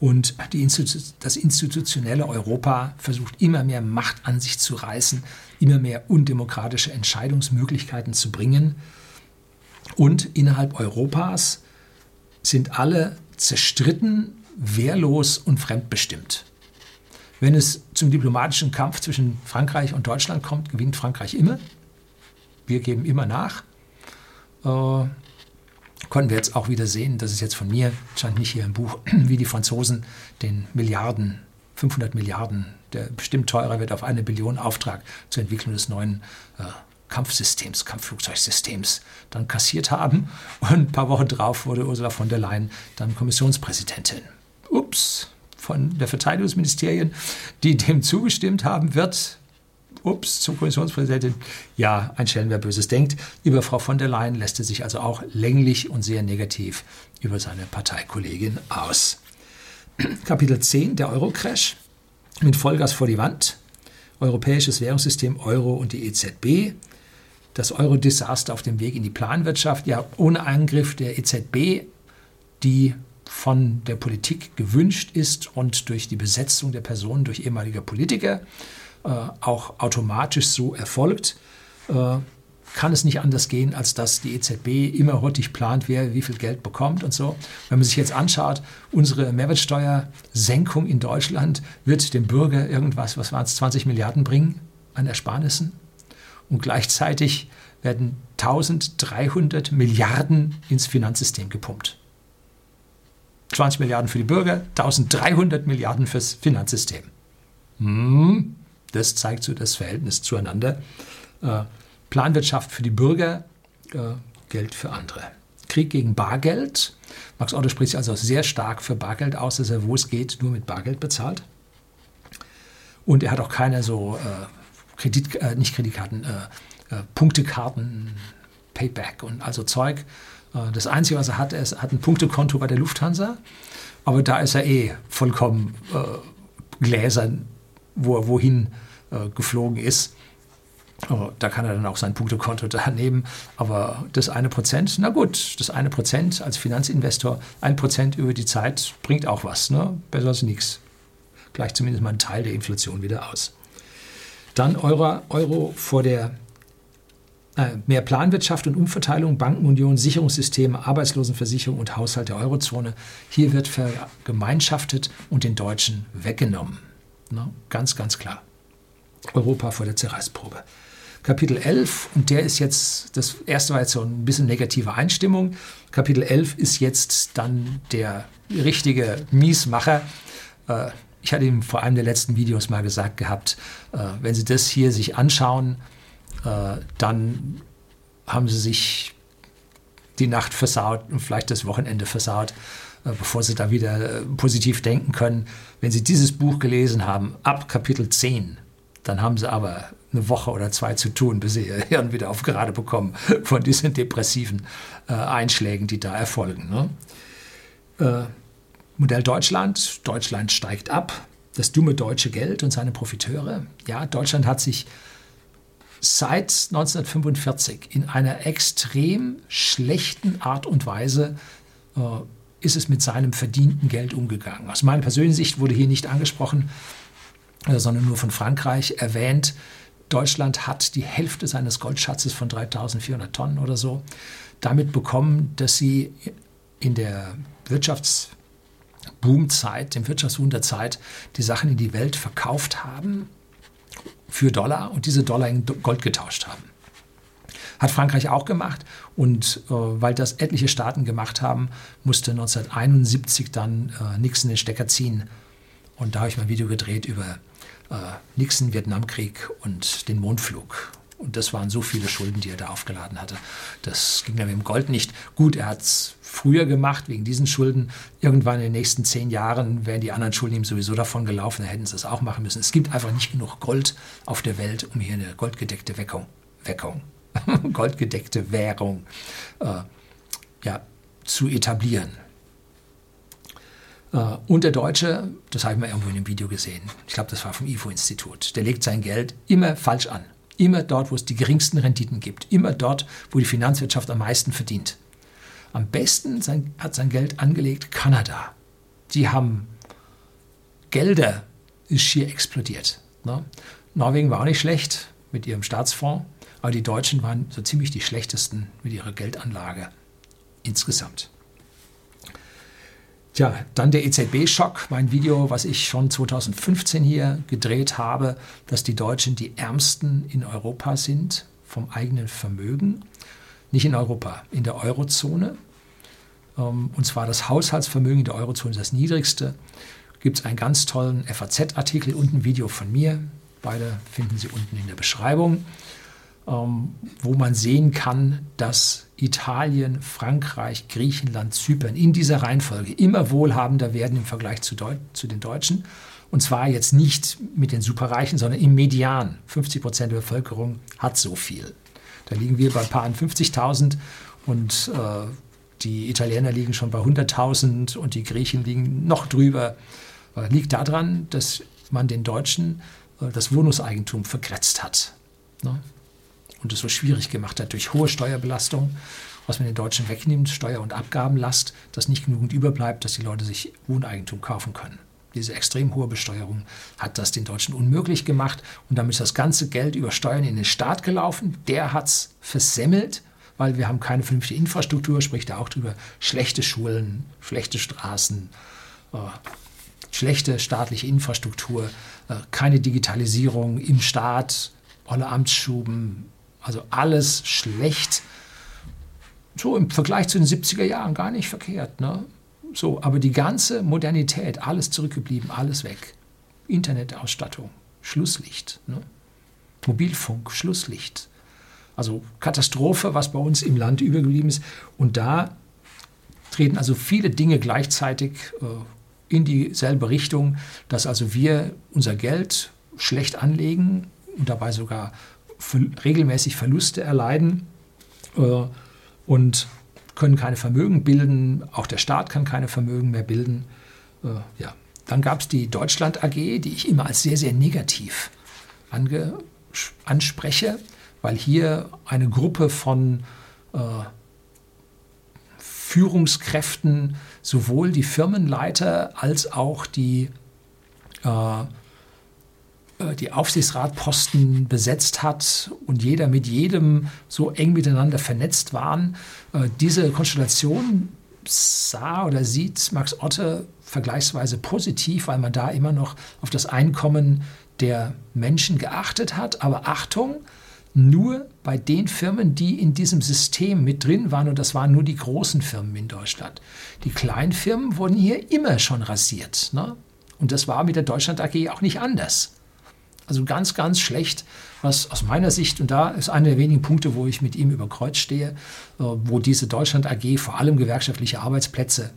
Und Institu das institutionelle Europa versucht immer mehr Macht an sich zu reißen, immer mehr undemokratische Entscheidungsmöglichkeiten zu bringen. Und innerhalb Europas sind alle zerstritten, wehrlos und fremdbestimmt. Wenn es zum diplomatischen Kampf zwischen Frankreich und Deutschland kommt, gewinnt Frankreich immer. Wir geben immer nach. Äh, konnten wir jetzt auch wieder sehen, das ist jetzt von mir, stand nicht hier im Buch, wie die Franzosen den Milliarden, 500 Milliarden, der bestimmt teurer wird auf eine Billion Auftrag zur Entwicklung des neuen äh, Kampfsystems, Kampfflugzeugsystems dann kassiert haben. Und ein paar Wochen drauf wurde Ursula von der Leyen dann Kommissionspräsidentin. Ups, von der Verteidigungsministerien, die dem zugestimmt haben, wird, ups, zum Kommissionspräsidentin, ja, ein Stellen, wer Böses denkt. Über Frau von der Leyen lässt er sich also auch länglich und sehr negativ über seine Parteikollegin aus. Kapitel 10, der Euro-Crash mit Vollgas vor die Wand. Europäisches Währungssystem Euro und die EZB. Das Euro-Desaster auf dem Weg in die Planwirtschaft. Ja, ohne Angriff der EZB, die von der Politik gewünscht ist und durch die Besetzung der Personen durch ehemalige Politiker äh, auch automatisch so erfolgt, äh, kann es nicht anders gehen, als dass die EZB immer hottig plant, wer wie viel Geld bekommt und so. Wenn man sich jetzt anschaut, unsere Mehrwertsteuersenkung in Deutschland wird dem Bürger irgendwas, was waren es, 20 Milliarden bringen an Ersparnissen. Und gleichzeitig werden 1300 Milliarden ins Finanzsystem gepumpt. 20 Milliarden für die Bürger, 1300 Milliarden fürs Finanzsystem. Hm, das zeigt so das Verhältnis zueinander. Äh, Planwirtschaft für die Bürger, äh, Geld für andere. Krieg gegen Bargeld. Max Otto spricht sich also sehr stark für Bargeld aus, dass er, wo es geht, nur mit Bargeld bezahlt. Und er hat auch keine so äh, Kredit, äh, nicht Kreditkarten, äh, äh, Punktekarten, Payback und also Zeug, das Einzige, was er hat, ist, hat ein Punktekonto bei der Lufthansa, aber da ist er eh vollkommen äh, gläsern, wo er wohin äh, geflogen ist. Oh, da kann er dann auch sein Punktekonto da nehmen. Aber das eine Prozent, na gut, das eine Prozent als Finanzinvestor, ein Prozent über die Zeit bringt auch was. Ne? Besser als nichts. Gleicht zumindest mal einen Teil der Inflation wieder aus. Dann Euro, Euro vor der äh, mehr Planwirtschaft und Umverteilung, Bankenunion, Sicherungssysteme, Arbeitslosenversicherung und Haushalt der Eurozone. Hier wird vergemeinschaftet und den Deutschen weggenommen. Na, ganz, ganz klar. Europa vor der Zerreißprobe. Kapitel 11, und der ist jetzt, das erste war jetzt so ein bisschen negative Einstimmung. Kapitel 11 ist jetzt dann der richtige Miesmacher. Äh, ich hatte ihm vor einem der letzten Videos mal gesagt gehabt, äh, wenn Sie das hier sich anschauen, dann haben sie sich die Nacht versaut und vielleicht das Wochenende versaut, äh, bevor sie da wieder äh, positiv denken können. Wenn sie dieses Buch gelesen haben, ab Kapitel 10, dann haben sie aber eine Woche oder zwei zu tun, bis sie ihr Hirn wieder auf gerade bekommen von diesen depressiven äh, Einschlägen, die da erfolgen. Ne? Äh, Modell Deutschland. Deutschland steigt ab. Das dumme deutsche Geld und seine Profiteure. Ja, Deutschland hat sich seit 1945 in einer extrem schlechten Art und Weise äh, ist es mit seinem verdienten Geld umgegangen. Aus meiner persönlichen Sicht wurde hier nicht angesprochen, äh, sondern nur von Frankreich erwähnt. Deutschland hat die Hälfte seines Goldschatzes von 3400 Tonnen oder so damit bekommen, dass sie in der Wirtschaftsboomzeit, dem Wirtschaftswunderzeit, die Sachen in die Welt verkauft haben für Dollar und diese Dollar in Gold getauscht haben. Hat Frankreich auch gemacht und äh, weil das etliche Staaten gemacht haben, musste 1971 dann äh, Nixon den Stecker ziehen. Und da habe ich mal ein Video gedreht über äh, Nixon, Vietnamkrieg und den Mondflug. Und das waren so viele Schulden, die er da aufgeladen hatte. Das ging dann mit dem Gold nicht. Gut, er hat es früher gemacht, wegen diesen Schulden. Irgendwann in den nächsten zehn Jahren wären die anderen Schulden ihm sowieso davon gelaufen, dann hätten sie es auch machen müssen. Es gibt einfach nicht genug Gold auf der Welt, um hier eine goldgedeckte Weckung, Weckung goldgedeckte Währung äh, ja, zu etablieren. Äh, und der Deutsche, das habe ich mal irgendwo in einem Video gesehen, ich glaube, das war vom IFO-Institut, der legt sein Geld immer falsch an. Immer dort, wo es die geringsten Renditen gibt. Immer dort, wo die Finanzwirtschaft am meisten verdient. Am besten sein, hat sein Geld angelegt Kanada. Die haben Gelder, ist schier explodiert. Ne? Norwegen war auch nicht schlecht mit ihrem Staatsfonds. Aber die Deutschen waren so ziemlich die schlechtesten mit ihrer Geldanlage insgesamt. Tja, dann der EZB-Schock, mein Video, was ich schon 2015 hier gedreht habe, dass die Deutschen die ärmsten in Europa sind vom eigenen Vermögen. Nicht in Europa, in der Eurozone. Ähm, und zwar das Haushaltsvermögen in der Eurozone ist das niedrigste. Gibt es einen ganz tollen FAZ-Artikel und ein Video von mir. Beide finden Sie unten in der Beschreibung. Ähm, wo man sehen kann, dass Italien, Frankreich, Griechenland, Zypern in dieser Reihenfolge immer wohlhabender werden im Vergleich zu, Deu zu den Deutschen. Und zwar jetzt nicht mit den Superreichen, sondern im Median. 50 Prozent der Bevölkerung hat so viel. Da liegen wir bei ein paar 50.000 und äh, die Italiener liegen schon bei 100.000 und die Griechen liegen noch drüber. Äh, liegt daran, dass man den Deutschen äh, das Wohnungseigentum verkretzt hat. Ne? Und es so schwierig gemacht hat durch hohe Steuerbelastung, was man den Deutschen wegnimmt, Steuer- und Abgabenlast, dass nicht genügend überbleibt, dass die Leute sich Wohneigentum kaufen können. Diese extrem hohe Besteuerung hat das den Deutschen unmöglich gemacht und damit ist das ganze Geld über Steuern in den Staat gelaufen. Der hat es versemmelt, weil wir haben keine vernünftige Infrastruktur, spricht er auch drüber, schlechte Schulen, schlechte Straßen, äh, schlechte staatliche Infrastruktur, äh, keine Digitalisierung im Staat, alle Amtsschuben, also alles schlecht. So im Vergleich zu den 70er Jahren gar nicht verkehrt. Ne? So, aber die ganze Modernität, alles zurückgeblieben, alles weg. Internetausstattung, Schlusslicht. Ne? Mobilfunk, Schlusslicht. Also Katastrophe, was bei uns im Land übergeblieben ist. Und da treten also viele Dinge gleichzeitig äh, in dieselbe Richtung, dass also wir unser Geld schlecht anlegen und dabei sogar regelmäßig Verluste erleiden äh, und können keine Vermögen bilden. Auch der Staat kann keine Vermögen mehr bilden. Äh, ja. Dann gab es die Deutschland AG, die ich immer als sehr, sehr negativ anspreche, weil hier eine Gruppe von äh, Führungskräften sowohl die Firmenleiter als auch die äh, die Aufsichtsratposten besetzt hat und jeder mit jedem so eng miteinander vernetzt waren. Äh, diese Konstellation sah oder sieht Max Otte vergleichsweise positiv, weil man da immer noch auf das Einkommen der Menschen geachtet hat. Aber Achtung, nur bei den Firmen, die in diesem System mit drin waren, und das waren nur die großen Firmen in Deutschland. Die kleinen Firmen wurden hier immer schon rasiert. Ne? Und das war mit der Deutschland AG auch nicht anders. Also ganz, ganz schlecht, was aus meiner Sicht, und da ist einer der wenigen Punkte, wo ich mit ihm über Kreuz stehe, äh, wo diese Deutschland AG vor allem gewerkschaftliche Arbeitsplätze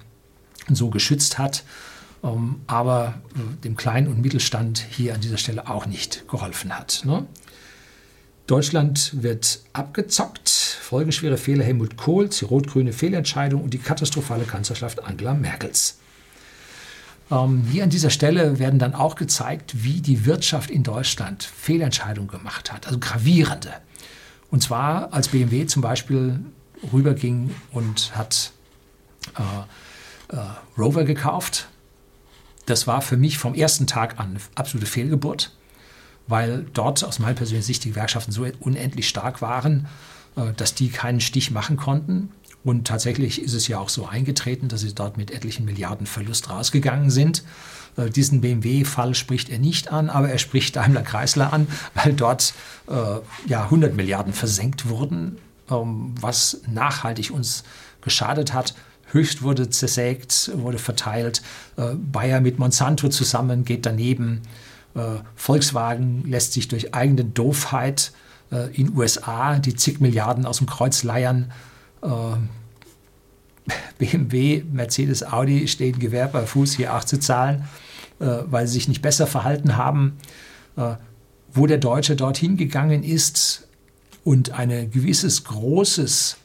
so geschützt hat, ähm, aber äh, dem Kleinen und Mittelstand hier an dieser Stelle auch nicht geholfen hat. Ne? Deutschland wird abgezockt. Folgenschwere Fehler Helmut Kohls, die rot-grüne Fehlentscheidung und die katastrophale Kanzlerschaft Angela Merkels. Ähm, hier an dieser Stelle werden dann auch gezeigt, wie die Wirtschaft in Deutschland Fehlentscheidungen gemacht hat, also gravierende. Und zwar als BMW zum Beispiel rüberging und hat äh, äh, Rover gekauft. Das war für mich vom ersten Tag an eine absolute Fehlgeburt, weil dort aus meiner persönlichen Sicht die Gewerkschaften so unendlich stark waren, äh, dass die keinen Stich machen konnten. Und tatsächlich ist es ja auch so eingetreten, dass sie dort mit etlichen Milliarden Verlust rausgegangen sind. Äh, diesen BMW-Fall spricht er nicht an, aber er spricht Daimler Chrysler an, weil dort äh, ja 100 Milliarden versenkt wurden, ähm, was nachhaltig uns geschadet hat. Höchst wurde zersägt, wurde verteilt. Äh, Bayer mit Monsanto zusammen geht daneben. Äh, Volkswagen lässt sich durch eigene Doofheit äh, in USA die zig Milliarden aus dem Kreuz leiern BMW, Mercedes, Audi stehen Gewehr bei Fuß, hier auch zu zahlen, äh, weil sie sich nicht besser verhalten haben. Äh, wo der Deutsche dorthin gegangen ist und eine gewisses großes,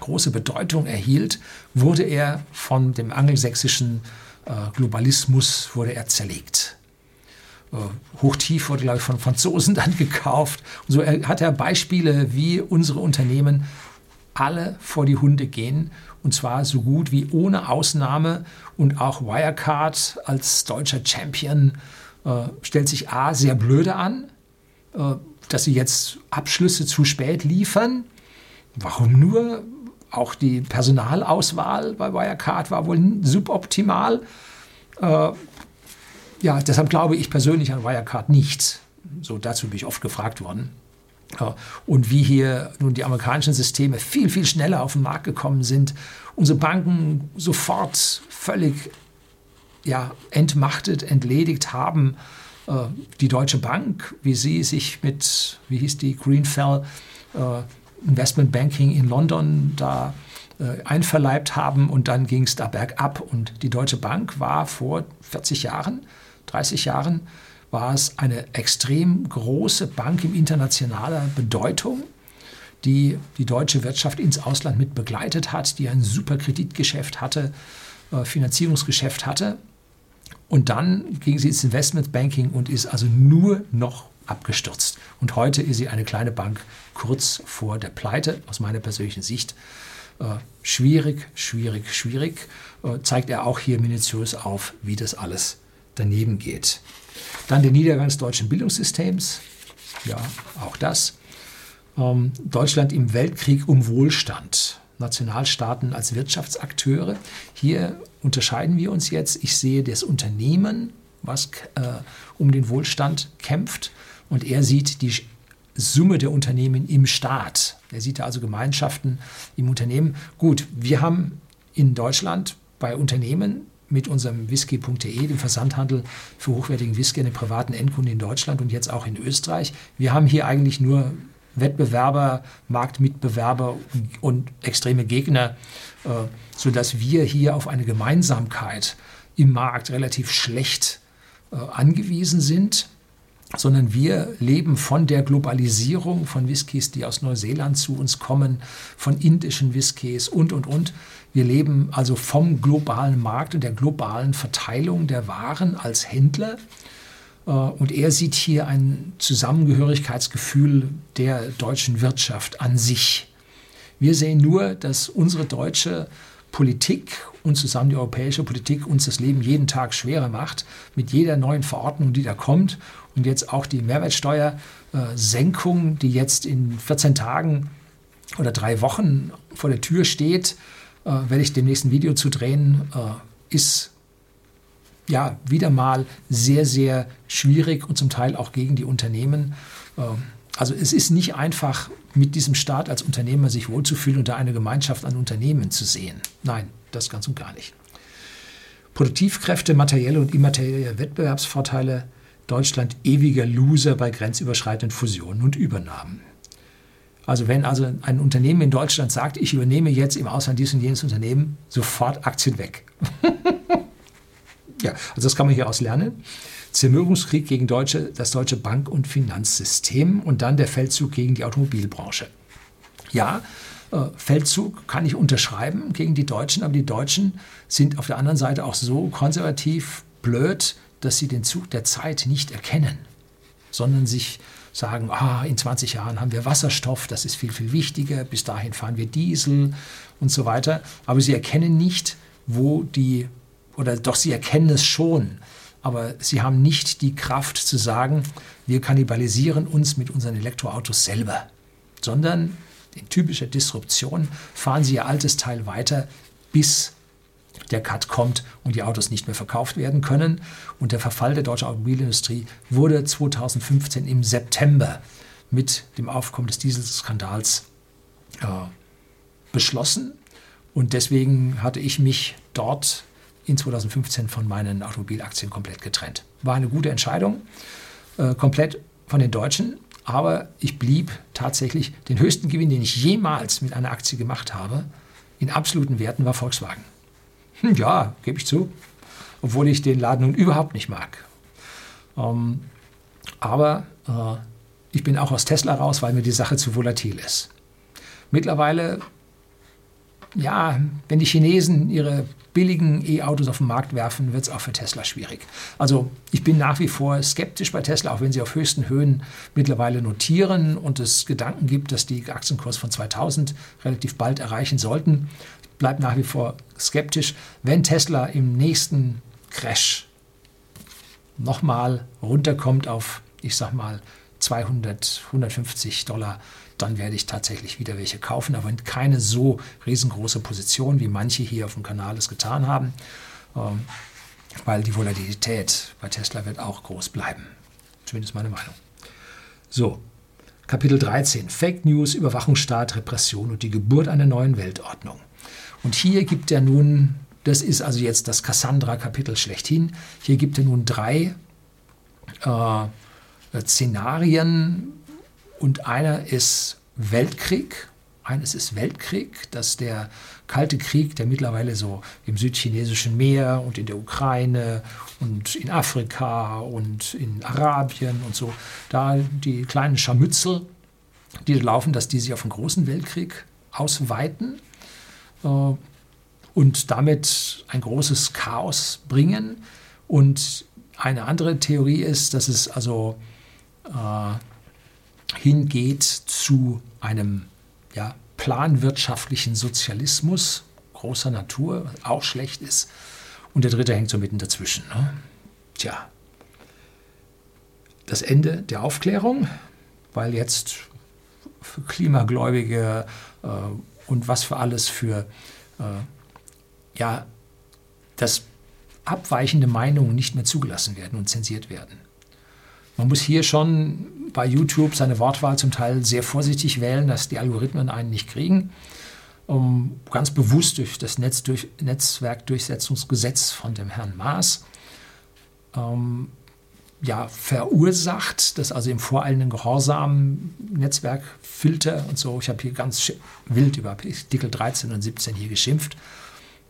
große Bedeutung erhielt, wurde er von dem angelsächsischen Globalismus wurde er zerlegt. Hochtief wurde, glaube ich, von Franzosen dann gekauft. Und so hat er Beispiele, wie unsere Unternehmen alle vor die Hunde gehen und zwar so gut wie ohne Ausnahme und auch Wirecard als deutscher Champion äh, stellt sich A sehr blöde an, äh, dass sie jetzt Abschlüsse zu spät liefern. Warum nur? Auch die Personalauswahl bei Wirecard war wohl suboptimal. Äh, ja, deshalb glaube ich persönlich an Wirecard nicht. So dazu bin ich oft gefragt worden. Und wie hier nun die amerikanischen Systeme viel, viel schneller auf den Markt gekommen sind, unsere Banken sofort völlig ja, entmachtet, entledigt haben. Äh, die Deutsche Bank, wie sie sich mit, wie hieß die, Greenfell äh, Investment Banking in London da äh, einverleibt haben und dann ging es da bergab. Und die Deutsche Bank war vor 40 Jahren, 30 Jahren war es eine extrem große Bank in internationaler Bedeutung, die die deutsche Wirtschaft ins Ausland mit begleitet hat, die ein super Kreditgeschäft hatte, äh, Finanzierungsgeschäft hatte. Und dann ging sie ins Investmentbanking und ist also nur noch abgestürzt. Und heute ist sie eine kleine Bank kurz vor der Pleite, aus meiner persönlichen Sicht. Äh, schwierig, schwierig, schwierig. Äh, zeigt er auch hier minutiös auf, wie das alles daneben geht. Dann der Niedergang des deutschen Bildungssystems. Ja, auch das. Ähm, Deutschland im Weltkrieg um Wohlstand. Nationalstaaten als Wirtschaftsakteure. Hier unterscheiden wir uns jetzt. Ich sehe das Unternehmen, was äh, um den Wohlstand kämpft. Und er sieht die Summe der Unternehmen im Staat. Er sieht also Gemeinschaften im Unternehmen. Gut, wir haben in Deutschland bei Unternehmen mit unserem whisky.de, dem Versandhandel für hochwertigen Whisky an den privaten Endkunden in Deutschland und jetzt auch in Österreich. Wir haben hier eigentlich nur Wettbewerber, Marktmitbewerber und extreme Gegner, äh, sodass wir hier auf eine Gemeinsamkeit im Markt relativ schlecht äh, angewiesen sind sondern wir leben von der Globalisierung von Whiskys, die aus Neuseeland zu uns kommen, von indischen Whiskys und, und, und. Wir leben also vom globalen Markt und der globalen Verteilung der Waren als Händler. Äh, und er sieht hier ein Zusammengehörigkeitsgefühl der deutschen Wirtschaft an sich. Wir sehen nur, dass unsere deutsche Politik und zusammen die europäische Politik uns das Leben jeden Tag schwerer macht, mit jeder neuen Verordnung, die da kommt und jetzt auch die Mehrwertsteuersenkung, die jetzt in 14 Tagen oder drei Wochen vor der Tür steht, äh, werde ich dem nächsten Video zu drehen, äh, ist ja wieder mal sehr, sehr schwierig und zum Teil auch gegen die Unternehmen. Also es ist nicht einfach, mit diesem Staat als Unternehmer sich wohlzufühlen und da eine Gemeinschaft an Unternehmen zu sehen. Nein, das ganz und gar nicht. Produktivkräfte, materielle und immaterielle Wettbewerbsvorteile, Deutschland ewiger Loser bei grenzüberschreitenden Fusionen und Übernahmen. Also wenn also ein Unternehmen in Deutschland sagt, ich übernehme jetzt im Ausland dies und jenes Unternehmen, sofort Aktien weg. ja, also das kann man hier aus lernen. Zermürbungskrieg gegen deutsche, das deutsche Bank- und Finanzsystem und dann der Feldzug gegen die Automobilbranche. Ja, äh, Feldzug kann ich unterschreiben gegen die Deutschen, aber die Deutschen sind auf der anderen Seite auch so konservativ blöd, dass sie den Zug der Zeit nicht erkennen, sondern sich sagen, ah, in 20 Jahren haben wir Wasserstoff, das ist viel, viel wichtiger, bis dahin fahren wir Diesel und so weiter. Aber sie erkennen nicht, wo die, oder doch sie erkennen es schon, aber sie haben nicht die Kraft zu sagen, wir kannibalisieren uns mit unseren Elektroautos selber, sondern in typischer Disruption fahren sie ihr altes Teil weiter, bis der Cut kommt und die Autos nicht mehr verkauft werden können. Und der Verfall der deutschen Automobilindustrie wurde 2015 im September mit dem Aufkommen des Dieselskandals äh, beschlossen. Und deswegen hatte ich mich dort in 2015 von meinen Automobilaktien komplett getrennt. War eine gute Entscheidung, äh, komplett von den Deutschen, aber ich blieb tatsächlich den höchsten Gewinn, den ich jemals mit einer Aktie gemacht habe, in absoluten Werten war Volkswagen. Hm, ja, gebe ich zu, obwohl ich den Laden nun überhaupt nicht mag. Ähm, aber äh, ich bin auch aus Tesla raus, weil mir die Sache zu volatil ist. Mittlerweile ja, wenn die Chinesen ihre billigen E-Autos auf den Markt werfen, wird es auch für Tesla schwierig. Also ich bin nach wie vor skeptisch bei Tesla, auch wenn sie auf höchsten Höhen mittlerweile notieren und es Gedanken gibt, dass die Aktienkurs von 2000 relativ bald erreichen sollten. Ich bleibe nach wie vor skeptisch. Wenn Tesla im nächsten Crash nochmal runterkommt auf, ich sag mal, 200, 150 Dollar, dann werde ich tatsächlich wieder welche kaufen, aber keine so riesengroße Position, wie manche hier auf dem Kanal es getan haben, ähm, weil die Volatilität bei Tesla wird auch groß bleiben. Zumindest meine Meinung. So, Kapitel 13. Fake News, Überwachungsstaat, Repression und die Geburt einer neuen Weltordnung. Und hier gibt er nun, das ist also jetzt das Cassandra-Kapitel schlechthin, hier gibt er nun drei äh, Szenarien, und einer ist Weltkrieg. Eines ist Weltkrieg, dass der Kalte Krieg, der mittlerweile so im südchinesischen Meer und in der Ukraine und in Afrika und in Arabien und so, da die kleinen Scharmützel, die laufen, dass die sich auf einen großen Weltkrieg ausweiten äh, und damit ein großes Chaos bringen. Und eine andere Theorie ist, dass es also äh, hingeht zu einem ja, planwirtschaftlichen Sozialismus großer Natur, was auch schlecht ist. Und der dritte hängt so mitten dazwischen. Ne? Tja, das Ende der Aufklärung, weil jetzt für Klimagläubige äh, und was für alles für äh, ja, dass abweichende Meinungen nicht mehr zugelassen werden und zensiert werden. Man muss hier schon bei YouTube seine Wortwahl zum Teil sehr vorsichtig wählen, dass die Algorithmen einen nicht kriegen. Um, ganz bewusst durch das Netz durch, Netzwerkdurchsetzungsgesetz von dem Herrn Maas ähm, ja, verursacht, dass also im voreilenden Gehorsam Netzwerkfilter und so, ich habe hier ganz wild über Artikel 13 und 17 hier geschimpft,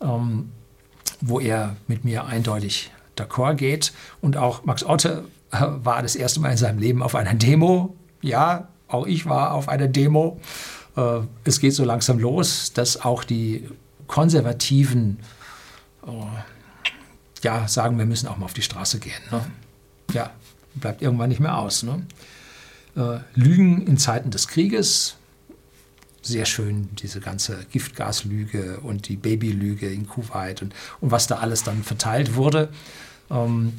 ähm, wo er mit mir eindeutig d'accord geht. Und auch Max Otte war das erste Mal in seinem Leben auf einer Demo. Ja, auch ich war auf einer Demo. Äh, es geht so langsam los, dass auch die Konservativen äh, ja, sagen, wir müssen auch mal auf die Straße gehen. Ne? Ja, bleibt irgendwann nicht mehr aus. Ne? Äh, Lügen in Zeiten des Krieges, sehr schön, diese ganze Giftgaslüge und die Babylüge in Kuwait und, und was da alles dann verteilt wurde. Ähm,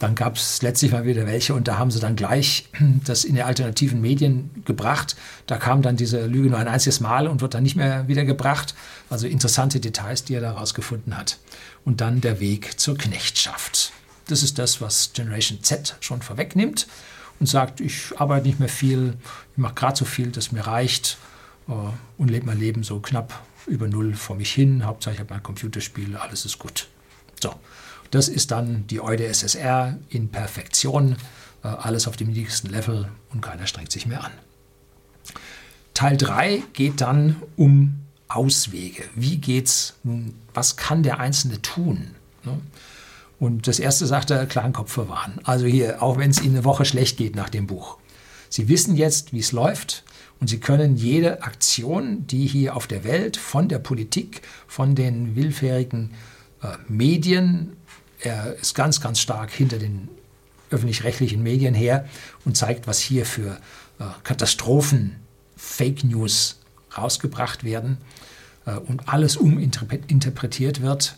dann gab es letztlich mal wieder welche und da haben sie dann gleich das in die alternativen Medien gebracht. Da kam dann diese Lüge nur ein einziges Mal und wird dann nicht mehr wieder gebracht. Also interessante Details, die er da rausgefunden hat. Und dann der Weg zur Knechtschaft. Das ist das, was Generation Z schon vorwegnimmt und sagt, ich arbeite nicht mehr viel, ich mache gerade so viel, das mir reicht äh, und lebe mein Leben so knapp über Null vor mich hin. Hauptsache ich habe mein Computerspiel, alles ist gut. So, das ist dann die Eude SSR in Perfektion, äh, alles auf dem niedrigsten Level und keiner strengt sich mehr an. Teil 3 geht dann um Auswege. Wie geht's nun, was kann der Einzelne tun? Und das erste sagt er, klaren Kopf verwahren. Also hier, auch wenn es Ihnen eine Woche schlecht geht nach dem Buch. Sie wissen jetzt, wie es läuft und Sie können jede Aktion, die hier auf der Welt von der Politik, von den willfährigen äh, Medien, er ist ganz, ganz stark hinter den öffentlich-rechtlichen Medien her und zeigt, was hier für äh, Katastrophen, Fake News rausgebracht werden äh, und alles uminterpretiert wird.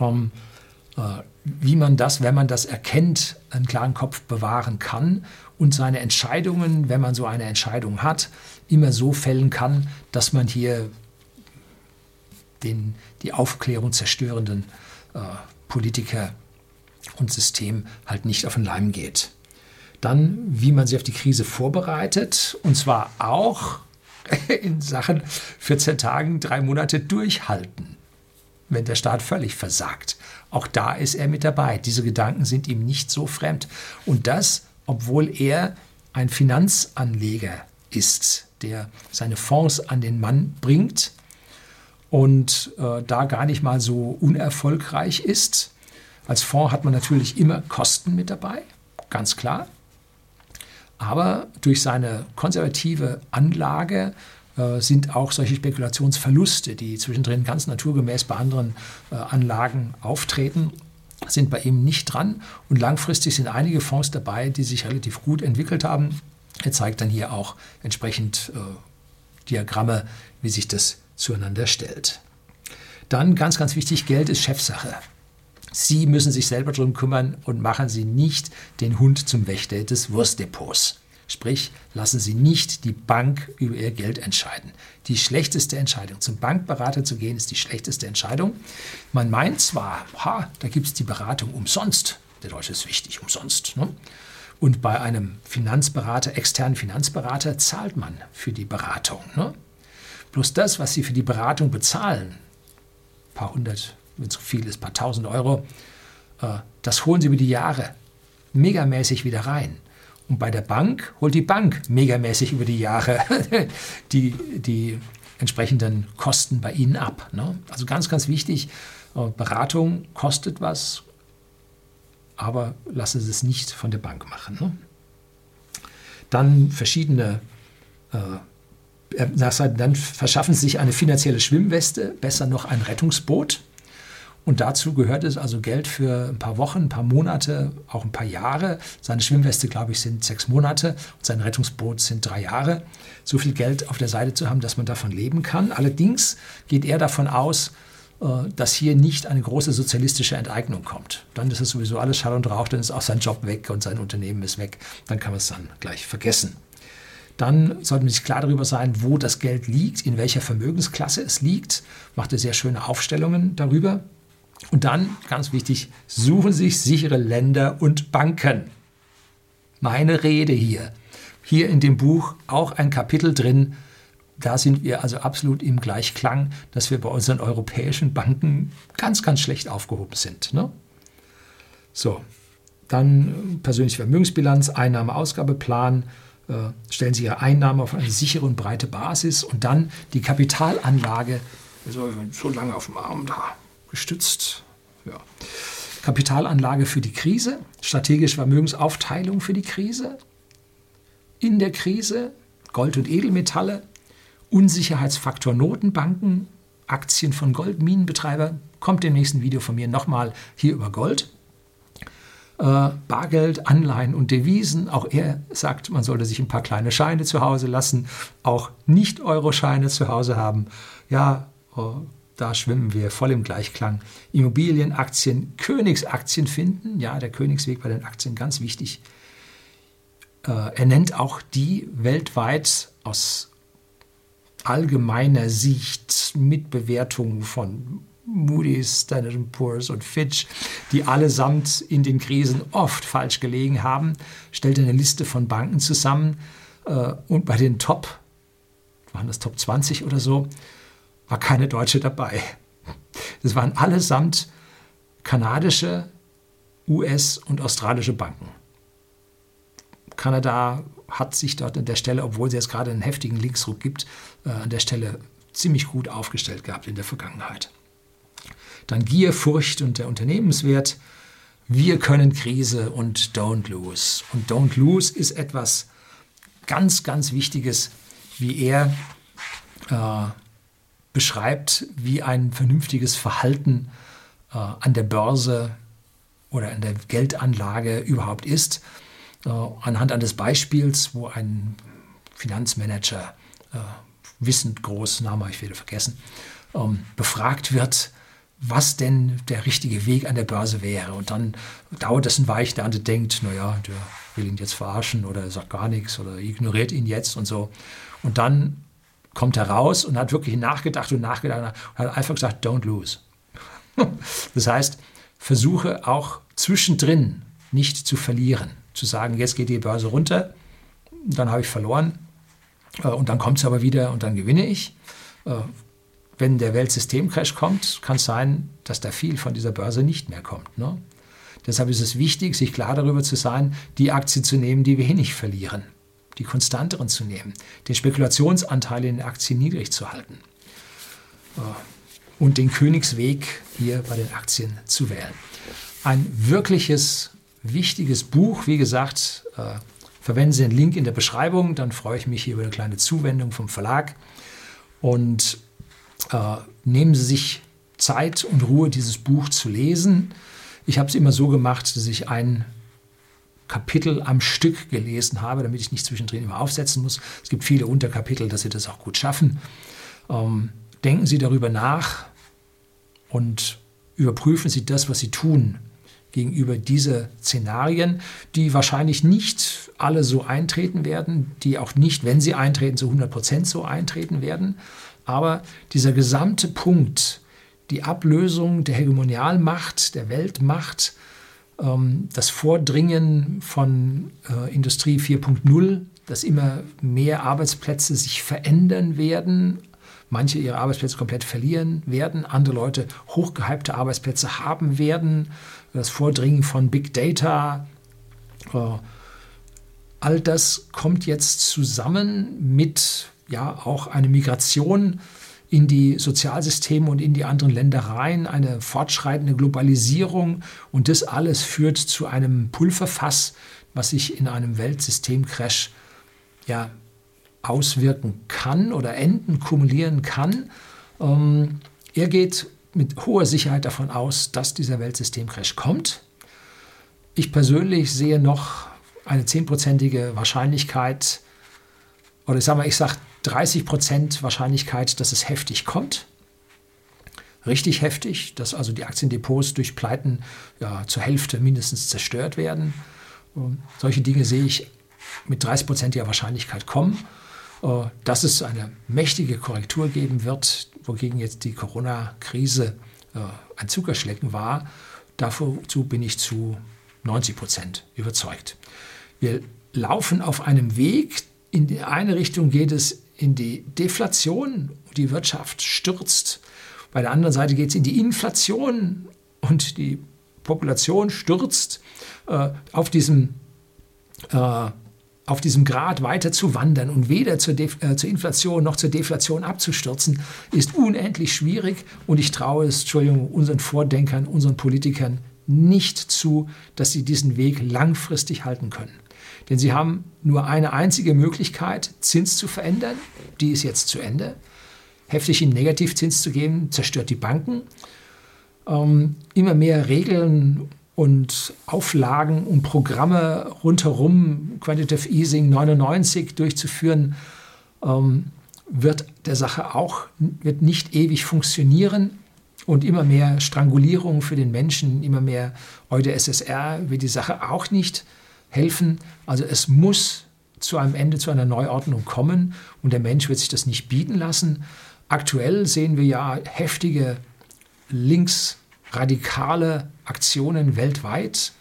Äh, wie man das, wenn man das erkennt, einen klaren Kopf bewahren kann und seine Entscheidungen, wenn man so eine Entscheidung hat, immer so fällen kann, dass man hier den, die Aufklärung zerstörenden Politiker und System halt nicht auf den Leim geht. Dann, wie man sich auf die Krise vorbereitet, und zwar auch in Sachen 14 Tagen, drei Monate durchhalten, wenn der Staat völlig versagt. Auch da ist er mit dabei. Diese Gedanken sind ihm nicht so fremd. Und das, obwohl er ein Finanzanleger ist, der seine Fonds an den Mann bringt und äh, da gar nicht mal so unerfolgreich ist. Als Fonds hat man natürlich immer Kosten mit dabei, ganz klar. Aber durch seine konservative Anlage äh, sind auch solche Spekulationsverluste, die zwischendrin ganz naturgemäß bei anderen äh, Anlagen auftreten, sind bei ihm nicht dran. Und langfristig sind einige Fonds dabei, die sich relativ gut entwickelt haben. Er zeigt dann hier auch entsprechend äh, Diagramme, wie sich das zueinander stellt. Dann ganz, ganz wichtig, Geld ist Chefsache. Sie müssen sich selber darum kümmern und machen Sie nicht den Hund zum Wächter des Wurstdepots. Sprich, lassen Sie nicht die Bank über Ihr Geld entscheiden. Die schlechteste Entscheidung, zum Bankberater zu gehen, ist die schlechteste Entscheidung. Man meint zwar, ha, da gibt es die Beratung umsonst. Der Deutsche ist wichtig, umsonst. Ne? Und bei einem Finanzberater, externen Finanzberater, zahlt man für die Beratung. Ne? Bloß das, was Sie für die Beratung bezahlen, ein paar hundert wenn es viel ist, ein paar tausend Euro, äh, das holen sie über die Jahre megamäßig wieder rein. Und bei der Bank holt die Bank megamäßig über die Jahre die, die entsprechenden Kosten bei Ihnen ab. Ne? Also ganz, ganz wichtig, äh, Beratung kostet was, aber lassen Sie es nicht von der Bank machen. Ne? Dann verschiedene, äh, dann verschaffen Sie sich eine finanzielle Schwimmweste, besser noch ein Rettungsboot. Und dazu gehört es also Geld für ein paar Wochen, ein paar Monate, auch ein paar Jahre. Seine Schwimmweste, glaube ich, sind sechs Monate und sein Rettungsboot sind drei Jahre. So viel Geld auf der Seite zu haben, dass man davon leben kann. Allerdings geht er davon aus, äh, dass hier nicht eine große sozialistische Enteignung kommt. Dann ist es sowieso alles Schall und Rauch, dann ist auch sein Job weg und sein Unternehmen ist weg. Dann kann man es dann gleich vergessen. Dann sollte man sich klar darüber sein, wo das Geld liegt, in welcher Vermögensklasse es liegt. Macht er sehr schöne Aufstellungen darüber. Und dann, ganz wichtig, suchen sich sichere Länder und Banken. Meine Rede hier. Hier in dem Buch auch ein Kapitel drin. Da sind wir also absolut im Gleichklang, dass wir bei unseren europäischen Banken ganz, ganz schlecht aufgehoben sind. Ne? So, dann persönliche Vermögensbilanz, Einnahme-Ausgabeplan. Stellen Sie Ihre Einnahmen auf eine sichere und breite Basis und dann die Kapitalanlage. Also so lange auf dem Arm da gestützt. Ja. Kapitalanlage für die Krise, strategische Vermögensaufteilung für die Krise, in der Krise Gold- und Edelmetalle, Unsicherheitsfaktor Notenbanken, Aktien von Goldminenbetreibern, kommt im nächsten Video von mir nochmal hier über Gold. Äh, Bargeld, Anleihen und Devisen. Auch er sagt, man sollte sich ein paar kleine Scheine zu Hause lassen, auch Nicht-Euro-Scheine zu Hause haben. Ja, äh, da schwimmen wir voll im Gleichklang. Immobilien, Aktien, Königsaktien finden. Ja, der Königsweg bei den Aktien ganz wichtig. Äh, er nennt auch die weltweit aus allgemeiner Sicht mit Bewertungen von Moody's, Standard Poor's und Fitch, die allesamt in den Krisen oft falsch gelegen haben, stellt eine Liste von Banken zusammen äh, und bei den Top, waren das Top 20 oder so, war keine Deutsche dabei. Das waren allesamt kanadische, US- und australische Banken. Kanada hat sich dort an der Stelle, obwohl es jetzt gerade einen heftigen Linksruck gibt, äh, an der Stelle ziemlich gut aufgestellt gehabt in der Vergangenheit. Dann Gier, Furcht und der Unternehmenswert. wir können Krise und don't lose. Und don't lose ist etwas ganz, ganz Wichtiges, wie er äh, beschreibt, wie ein vernünftiges Verhalten äh, an der Börse oder an der Geldanlage überhaupt ist. Äh, anhand eines Beispiels, wo ein Finanzmanager, äh, wissend groß, Name ich wieder vergessen, ähm, befragt wird, was denn der richtige Weg an der Börse wäre. Und dann dauert es ein Weich, der andere denkt, naja, der will ihn jetzt verarschen oder sagt gar nichts oder ignoriert ihn jetzt und so. Und dann kommt er raus und hat wirklich nachgedacht und nachgedacht und hat einfach gesagt, don't lose. Das heißt, versuche auch zwischendrin nicht zu verlieren. Zu sagen, jetzt geht die Börse runter, dann habe ich verloren äh, und dann kommt es aber wieder und dann gewinne ich. Wenn der Weltsystemcrash kommt, kann es sein, dass da viel von dieser Börse nicht mehr kommt. Ne? Deshalb ist es wichtig, sich klar darüber zu sein, die Aktien zu nehmen, die wenig verlieren, die konstanteren zu nehmen, den Spekulationsanteil in den Aktien niedrig zu halten äh, und den Königsweg hier bei den Aktien zu wählen. Ein wirkliches, wichtiges Buch, wie gesagt, äh, verwenden Sie den Link in der Beschreibung, dann freue ich mich hier über eine kleine Zuwendung vom Verlag und nehmen Sie sich Zeit und Ruhe, dieses Buch zu lesen. Ich habe es immer so gemacht, dass ich ein Kapitel am Stück gelesen habe, damit ich nicht zwischendrin immer aufsetzen muss. Es gibt viele Unterkapitel, dass Sie das auch gut schaffen. Ähm, denken Sie darüber nach und überprüfen Sie das, was Sie tun gegenüber diese Szenarien, die wahrscheinlich nicht alle so eintreten werden, die auch nicht, wenn sie eintreten, zu 100 Prozent so eintreten werden. Aber dieser gesamte Punkt, die Ablösung der Hegemonialmacht, der Weltmacht, ähm, das Vordringen von äh, Industrie 4.0, dass immer mehr Arbeitsplätze sich verändern werden, manche ihre Arbeitsplätze komplett verlieren werden, andere Leute hochgehypte Arbeitsplätze haben werden, das Vordringen von Big Data, äh, all das kommt jetzt zusammen mit ja auch eine Migration in die Sozialsysteme und in die anderen Länder rein, eine fortschreitende Globalisierung und das alles führt zu einem Pulverfass, was sich in einem Weltsystemcrash ja auswirken kann oder enden, kumulieren kann. Ähm, er geht mit hoher Sicherheit davon aus, dass dieser Weltsystemcrash kommt. Ich persönlich sehe noch eine zehnprozentige Wahrscheinlichkeit, oder ich sage mal, ich sage 30 Prozent Wahrscheinlichkeit, dass es heftig kommt. Richtig heftig, dass also die Aktiendepots durch Pleiten ja, zur Hälfte mindestens zerstört werden. Und solche Dinge sehe ich mit 30 prozentiger Wahrscheinlichkeit kommen. Äh, dass es eine mächtige Korrektur geben wird, wogegen jetzt die Corona-Krise äh, ein Zuckerschlecken war, dazu bin ich zu 90 Prozent überzeugt. Wir laufen auf einem Weg, in die eine Richtung geht es in die Deflation, die Wirtschaft stürzt. Bei der anderen Seite geht es in die Inflation und die Population stürzt äh, auf diesem äh, auf diesem Grad weiter zu wandern und weder zur, Def äh, zur Inflation noch zur Deflation abzustürzen, ist unendlich schwierig und ich traue es, Entschuldigung, unseren Vordenkern, unseren Politikern nicht zu, dass sie diesen Weg langfristig halten können. Denn sie haben nur eine einzige Möglichkeit, Zins zu verändern, die ist jetzt zu Ende. Heftig in Negativzins zu geben, zerstört die Banken. Ähm, immer mehr Regeln und Auflagen und Programme rundherum, Quantitative Easing 99 durchzuführen, ähm, wird der Sache auch wird nicht ewig funktionieren und immer mehr Strangulierung für den Menschen, immer mehr heute SSR wird die Sache auch nicht helfen. Also es muss zu einem Ende, zu einer Neuordnung kommen und der Mensch wird sich das nicht bieten lassen. Aktuell sehen wir ja heftige linksradikale Aktionen weltweit.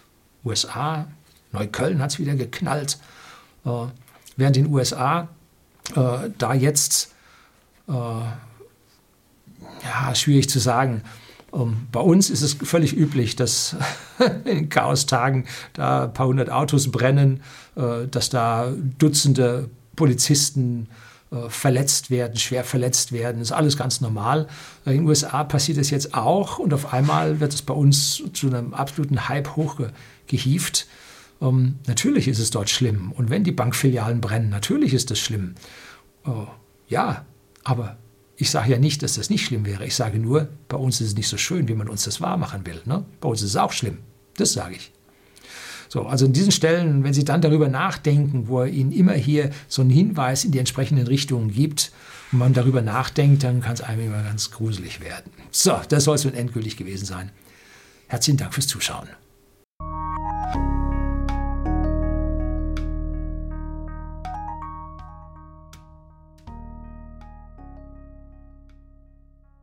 USA, Neukölln hat es wieder geknallt. Äh, während in den USA äh, da jetzt, äh, ja, schwierig zu sagen, bei uns ist es völlig üblich, dass in Chaostagen da ein paar hundert Autos brennen, äh, dass da Dutzende Polizisten äh, verletzt werden, schwer verletzt werden. Das ist alles ganz normal. In den USA passiert es jetzt auch und auf einmal wird es bei uns zu einem absoluten Hype hochgehieft. Ähm, natürlich ist es dort schlimm. Und wenn die Bankfilialen brennen, natürlich ist das schlimm. Äh, ja, aber ich sage ja nicht, dass das nicht schlimm wäre. Ich sage nur, bei uns ist es nicht so schön, wie man uns das wahrmachen will. Ne? Bei uns ist es auch schlimm. Das sage ich. So, also in diesen Stellen, wenn Sie dann darüber nachdenken, wo er Ihnen immer hier so einen Hinweis in die entsprechenden Richtungen gibt und man darüber nachdenkt, dann kann es einem immer ganz gruselig werden. So, das soll es nun endgültig gewesen sein. Herzlichen Dank fürs Zuschauen.